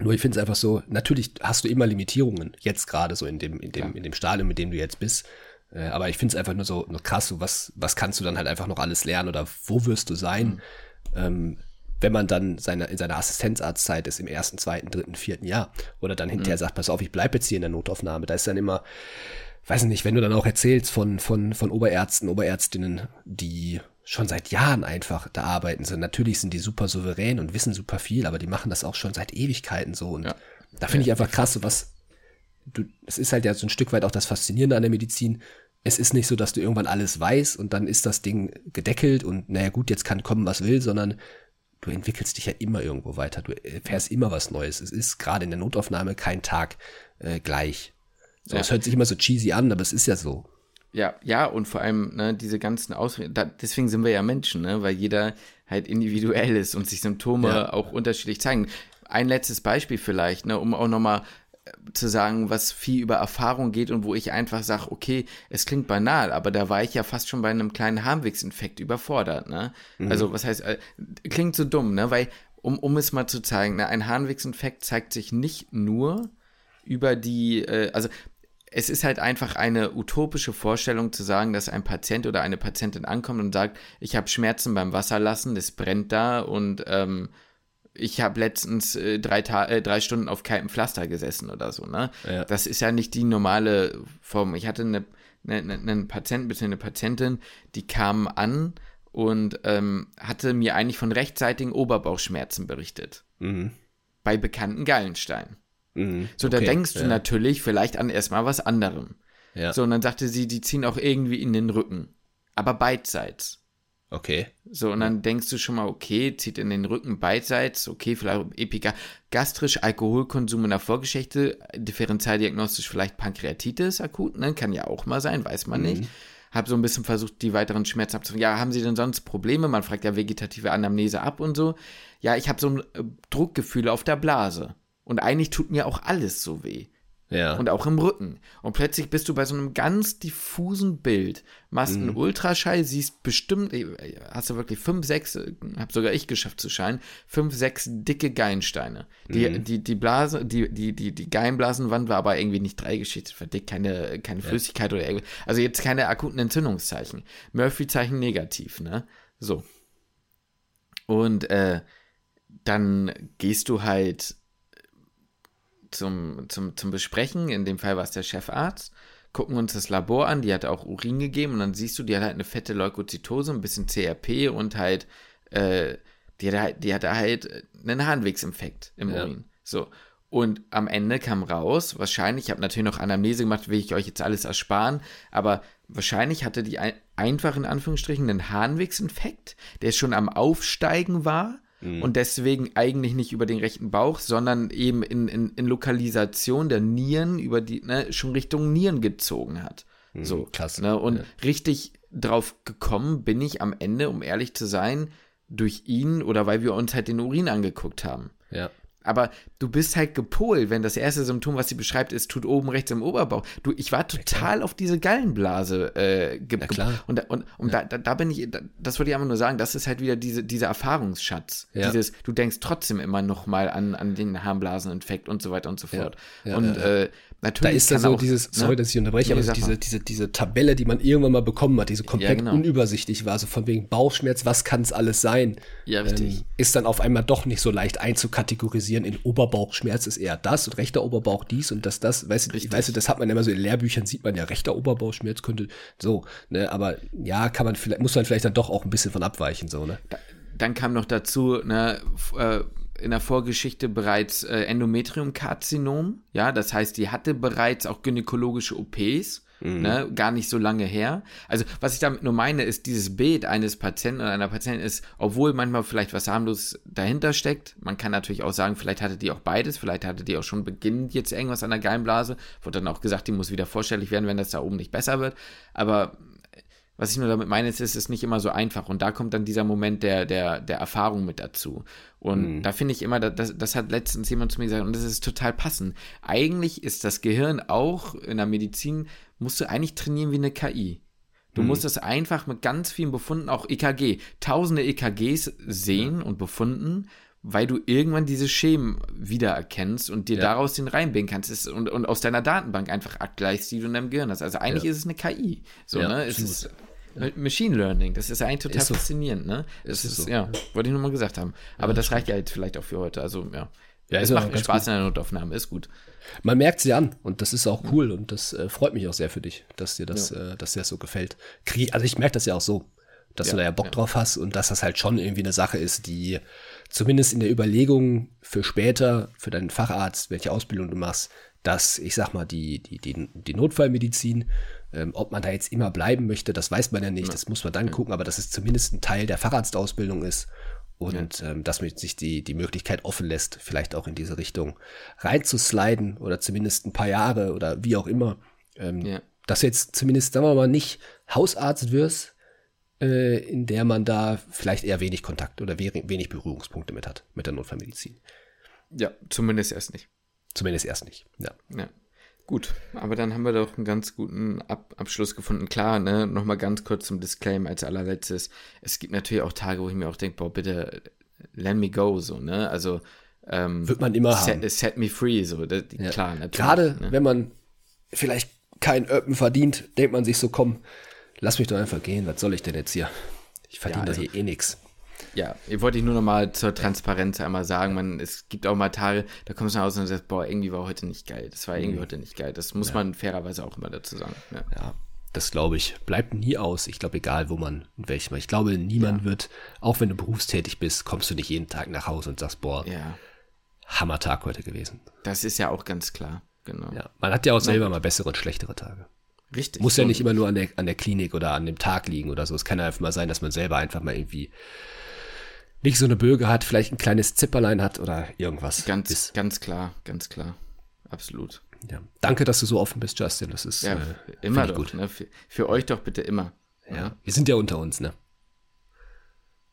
nur ich finde es einfach so, natürlich hast du immer Limitierungen, jetzt gerade so in dem, in dem, ja. in dem Stadium, mit dem du jetzt bist. Äh, aber ich finde es einfach nur so nur krass, so was, was kannst du dann halt einfach noch alles lernen oder wo wirst du sein, mhm. ähm, wenn man dann seine, in seiner Assistenzarztzeit ist im ersten, zweiten, dritten, vierten Jahr oder dann hinterher mhm. sagt, pass auf, ich bleibe jetzt hier in der Notaufnahme. Da ist dann immer, weiß nicht, wenn du dann auch erzählst von, von, von Oberärzten, Oberärztinnen, die schon seit Jahren einfach da arbeiten. So, natürlich sind die super souverän und wissen super viel, aber die machen das auch schon seit Ewigkeiten so. Und ja. da finde ich einfach krass, so was, du, es ist halt ja so ein Stück weit auch das Faszinierende an der Medizin. Es ist nicht so, dass du irgendwann alles weißt und dann ist das Ding gedeckelt und naja gut, jetzt kann kommen, was will, sondern du entwickelst dich ja immer irgendwo weiter. Du erfährst immer was Neues. Es ist gerade in der Notaufnahme kein Tag äh, gleich. So, ja. Es hört sich immer so cheesy an, aber es ist ja so. Ja, ja, und vor allem ne, diese ganzen Auswirkungen, deswegen sind wir ja Menschen, ne, weil jeder halt individuell ist und sich Symptome ja. auch unterschiedlich zeigen. Ein letztes Beispiel vielleicht, ne, um auch nochmal äh, zu sagen, was viel über Erfahrung geht und wo ich einfach sage, okay, es klingt banal, aber da war ich ja fast schon bei einem kleinen Harmwegsinfekt überfordert, ne? Mhm. Also, was heißt, äh, klingt so dumm, ne? Weil, um, um es mal zu zeigen, ne, ein Harnwegsinfekt zeigt sich nicht nur über die, äh, also es ist halt einfach eine utopische Vorstellung zu sagen, dass ein Patient oder eine Patientin ankommt und sagt, ich habe Schmerzen beim Wasserlassen, das brennt da und ähm, ich habe letztens äh, drei, äh, drei Stunden auf kaltem Pflaster gesessen oder so. Ne? Ja. Das ist ja nicht die normale Form. Ich hatte eine, eine, einen Patienten bzw. eine Patientin, die kam an und ähm, hatte mir eigentlich von rechtsseitigen Oberbauchschmerzen berichtet. Mhm. Bei bekannten Gallenstein. Mhm, so, okay, da denkst du ja. natürlich vielleicht an erstmal was anderem. Ja. So, und dann sagte sie, die ziehen auch irgendwie in den Rücken. Aber beidseits. Okay. So, und dann denkst du schon mal, okay, zieht in den Rücken beidseits, okay, vielleicht Epika, gastrisch, Alkoholkonsum in der Vorgeschichte, differenzialdiagnostisch vielleicht Pankreatitis akut, ne, kann ja auch mal sein, weiß man mhm. nicht. Hab so ein bisschen versucht, die weiteren Schmerzen abzufangen. Ja, haben Sie denn sonst Probleme? Man fragt ja vegetative Anamnese ab und so. Ja, ich habe so ein äh, Druckgefühl auf der Blase. Und eigentlich tut mir auch alles so weh. Ja. Und auch im Rücken. Und plötzlich bist du bei so einem ganz diffusen Bild, machst mhm. einen Ultraschall, siehst bestimmt, hast du wirklich fünf, sechs, hab sogar ich geschafft zu scheinen, fünf, sechs dicke Geinsteine. Die, mhm. die, die Blase, die, die, die, die Geinblasenwand war aber irgendwie nicht dreigeschichtet, war dick, keine, keine Flüssigkeit ja. oder irgendwie. Also jetzt keine akuten Entzündungszeichen. Murphy-Zeichen negativ, ne? So. Und, äh, dann gehst du halt zum, zum, zum Besprechen, in dem Fall war es der Chefarzt, gucken uns das Labor an, die hat auch Urin gegeben und dann siehst du, die hat halt eine fette Leukozytose, ein bisschen CRP und halt, äh, die, hat halt die hatte halt einen Harnwegsinfekt im ja. Urin. So. Und am Ende kam raus, wahrscheinlich, ich habe natürlich noch Anamnese gemacht, will ich euch jetzt alles ersparen, aber wahrscheinlich hatte die ein, einfach in Anführungsstrichen einen Harnwegsinfekt, der schon am Aufsteigen war mhm. und deswegen eigentlich nicht über den rechten Bauch, sondern eben in, in, in Lokalisation der Nieren über die, ne, schon Richtung Nieren gezogen hat. Mhm, so, krass. Ne, und ja. richtig drauf gekommen bin ich am Ende, um ehrlich zu sein, durch ihn oder weil wir uns halt den Urin angeguckt haben. Ja. Aber du bist halt gepolt, wenn das erste Symptom, was sie beschreibt, ist, tut oben rechts im Oberbauch. Du, ich war total ja, auf diese Gallenblase äh, ge ja, klar. Und, und, und ja. da, da, bin ich, das wollte ich einfach nur sagen, das ist halt wieder diese, dieser Erfahrungsschatz. Dieses, du denkst trotzdem immer noch mal an, an den Harnblaseninfekt und so weiter und so fort. und äh, Natürlich da ist da so auch, dieses, ne? sorry, dass ich unterbreche, nee, aber diese, diese, diese Tabelle, die man irgendwann mal bekommen hat, die so komplett ja, genau. unübersichtlich war, so von wegen Bauchschmerz, was kann es alles sein? Ja, richtig. Ähm, ist dann auf einmal doch nicht so leicht einzukategorisieren. In Oberbauchschmerz ist eher das und rechter Oberbauch dies und das, das. Weißt du, weißt du, das hat man immer so in Lehrbüchern, sieht man ja, rechter Oberbauchschmerz könnte so, ne, aber ja, kann man vielleicht, muss man vielleicht dann doch auch ein bisschen von abweichen, so, ne? Da, dann kam noch dazu, ne, äh, in der Vorgeschichte bereits äh, Endometriumkarzinom. Ja, das heißt, die hatte bereits auch gynäkologische OPs. Mhm. Ne, gar nicht so lange her. Also, was ich damit nur meine, ist, dieses Bild eines Patienten oder einer Patientin ist, obwohl manchmal vielleicht was harmlos dahinter steckt, man kann natürlich auch sagen, vielleicht hatte die auch beides, vielleicht hatte die auch schon beginnend jetzt irgendwas an der Gallenblase, wurde dann auch gesagt, die muss wieder vorstellig werden, wenn das da oben nicht besser wird. Aber was ich nur damit meine, ist, es ist nicht immer so einfach. Und da kommt dann dieser Moment der, der, der Erfahrung mit dazu. Und mhm. da finde ich immer, das, das hat letztens jemand zu mir gesagt, und das ist total passend. Eigentlich ist das Gehirn auch in der Medizin, musst du eigentlich trainieren wie eine KI. Du mhm. musst es einfach mit ganz vielen Befunden, auch EKG, tausende EKGs sehen ja. und befunden, weil du irgendwann diese Schemen wiedererkennst und dir ja. daraus den reinbinden kannst und, und aus deiner Datenbank einfach abgleichst, die du in deinem Gehirn hast. Also eigentlich ja. ist es eine KI. So, ne? Es ist, Machine Learning, das ist eigentlich total ist so. faszinierend, ne? Das ist, ist so. ja, wollte ich nur mal gesagt haben. Aber ja, das reicht ja jetzt vielleicht auch für heute. Also, ja. Ja, es macht Spaß gut. in der Notaufnahme, ist gut. Man merkt sie an und das ist auch cool und das äh, freut mich auch sehr für dich, dass dir das, ja. äh, dass dir das so gefällt. Krieg, also ich merke das ja auch so, dass ja, du da ja Bock ja. drauf hast und dass das halt schon irgendwie eine Sache ist, die zumindest in der Überlegung für später, für deinen Facharzt, welche Ausbildung du machst, dass ich sag mal, die, die, die, die Notfallmedizin ähm, ob man da jetzt immer bleiben möchte, das weiß man ja nicht. Das muss man dann gucken, aber dass es zumindest ein Teil der Facharztausbildung ist und ja. ähm, dass man sich die, die Möglichkeit offen lässt, vielleicht auch in diese Richtung reinzusliden oder zumindest ein paar Jahre oder wie auch immer. Ähm, ja. Dass du jetzt zumindest, sagen wir mal, nicht Hausarzt wirst, äh, in der man da vielleicht eher wenig Kontakt oder wenig Berührungspunkte mit hat, mit der Notfallmedizin. Ja, zumindest erst nicht. Zumindest erst nicht, ja. ja. Gut, aber dann haben wir doch einen ganz guten Ab Abschluss gefunden. Klar, ne, nochmal ganz kurz zum Disclaimer als allerletztes. Es gibt natürlich auch Tage, wo ich mir auch denke, boah, bitte, let me go, so, ne? Also, ähm, Wird man immer set, haben. Set me free, so, das, ja. klar, natürlich. Gerade, ne? wenn man vielleicht kein Öppen verdient, denkt man sich so, komm, lass mich doch einfach gehen, was soll ich denn jetzt hier? Ich verdiene ja, also, hier eh nichts. Ja, ich wollte ich nur noch mal zur Transparenz einmal sagen, man, es gibt auch mal Tage, da kommst du nach Hause und sagst, boah, irgendwie war heute nicht geil. Das war irgendwie mhm. heute nicht geil. Das muss ja. man fairerweise auch immer dazu sagen. Ja, ja das glaube ich. Bleibt nie aus. Ich glaube, egal wo man, in welchem. Ich glaube, niemand ja. wird, auch wenn du berufstätig bist, kommst du nicht jeden Tag nach Hause und sagst, boah, ja. Hammertag heute gewesen. Das ist ja auch ganz klar. Genau. Ja, man hat ja auch selber mal bessere und schlechtere Tage. Richtig. Muss ja nicht immer nur an der, an der Klinik oder an dem Tag liegen oder so. Es kann ja einfach mal sein, dass man selber einfach mal irgendwie nicht so eine Böge hat, vielleicht ein kleines Zipperlein hat oder irgendwas. Ganz, ist. ganz klar, ganz klar. Absolut. Ja. Danke, dass du so offen bist, Justin. Das ist ja, äh, immer doch, gut. Ne? Für, für, euch doch bitte immer. Ja. ja. Wir sind ja unter uns, ne?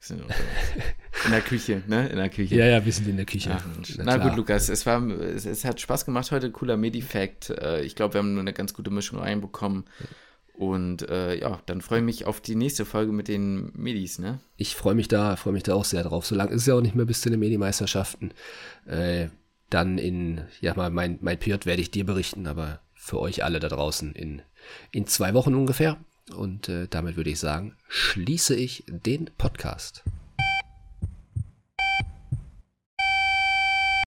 In der Küche, ne? In der Küche. Ja, ja, wir sind in der Küche. Ach, na, na gut, Lukas, es war, es, es, hat Spaß gemacht heute, cooler Medifact. Äh, ich glaube, wir haben nur eine ganz gute Mischung reinbekommen. Und äh, ja, dann freue ich mich auf die nächste Folge mit den Medis, ne? Ich freue mich da, freue mich da auch sehr drauf. So lange ist es ja auch nicht mehr bis zu den Medi-Meisterschaften. Äh, dann in, ja mal, mein, mein PJ werde ich dir berichten, aber für euch alle da draußen in, in zwei Wochen ungefähr. Und äh, damit würde ich sagen, schließe ich den Podcast.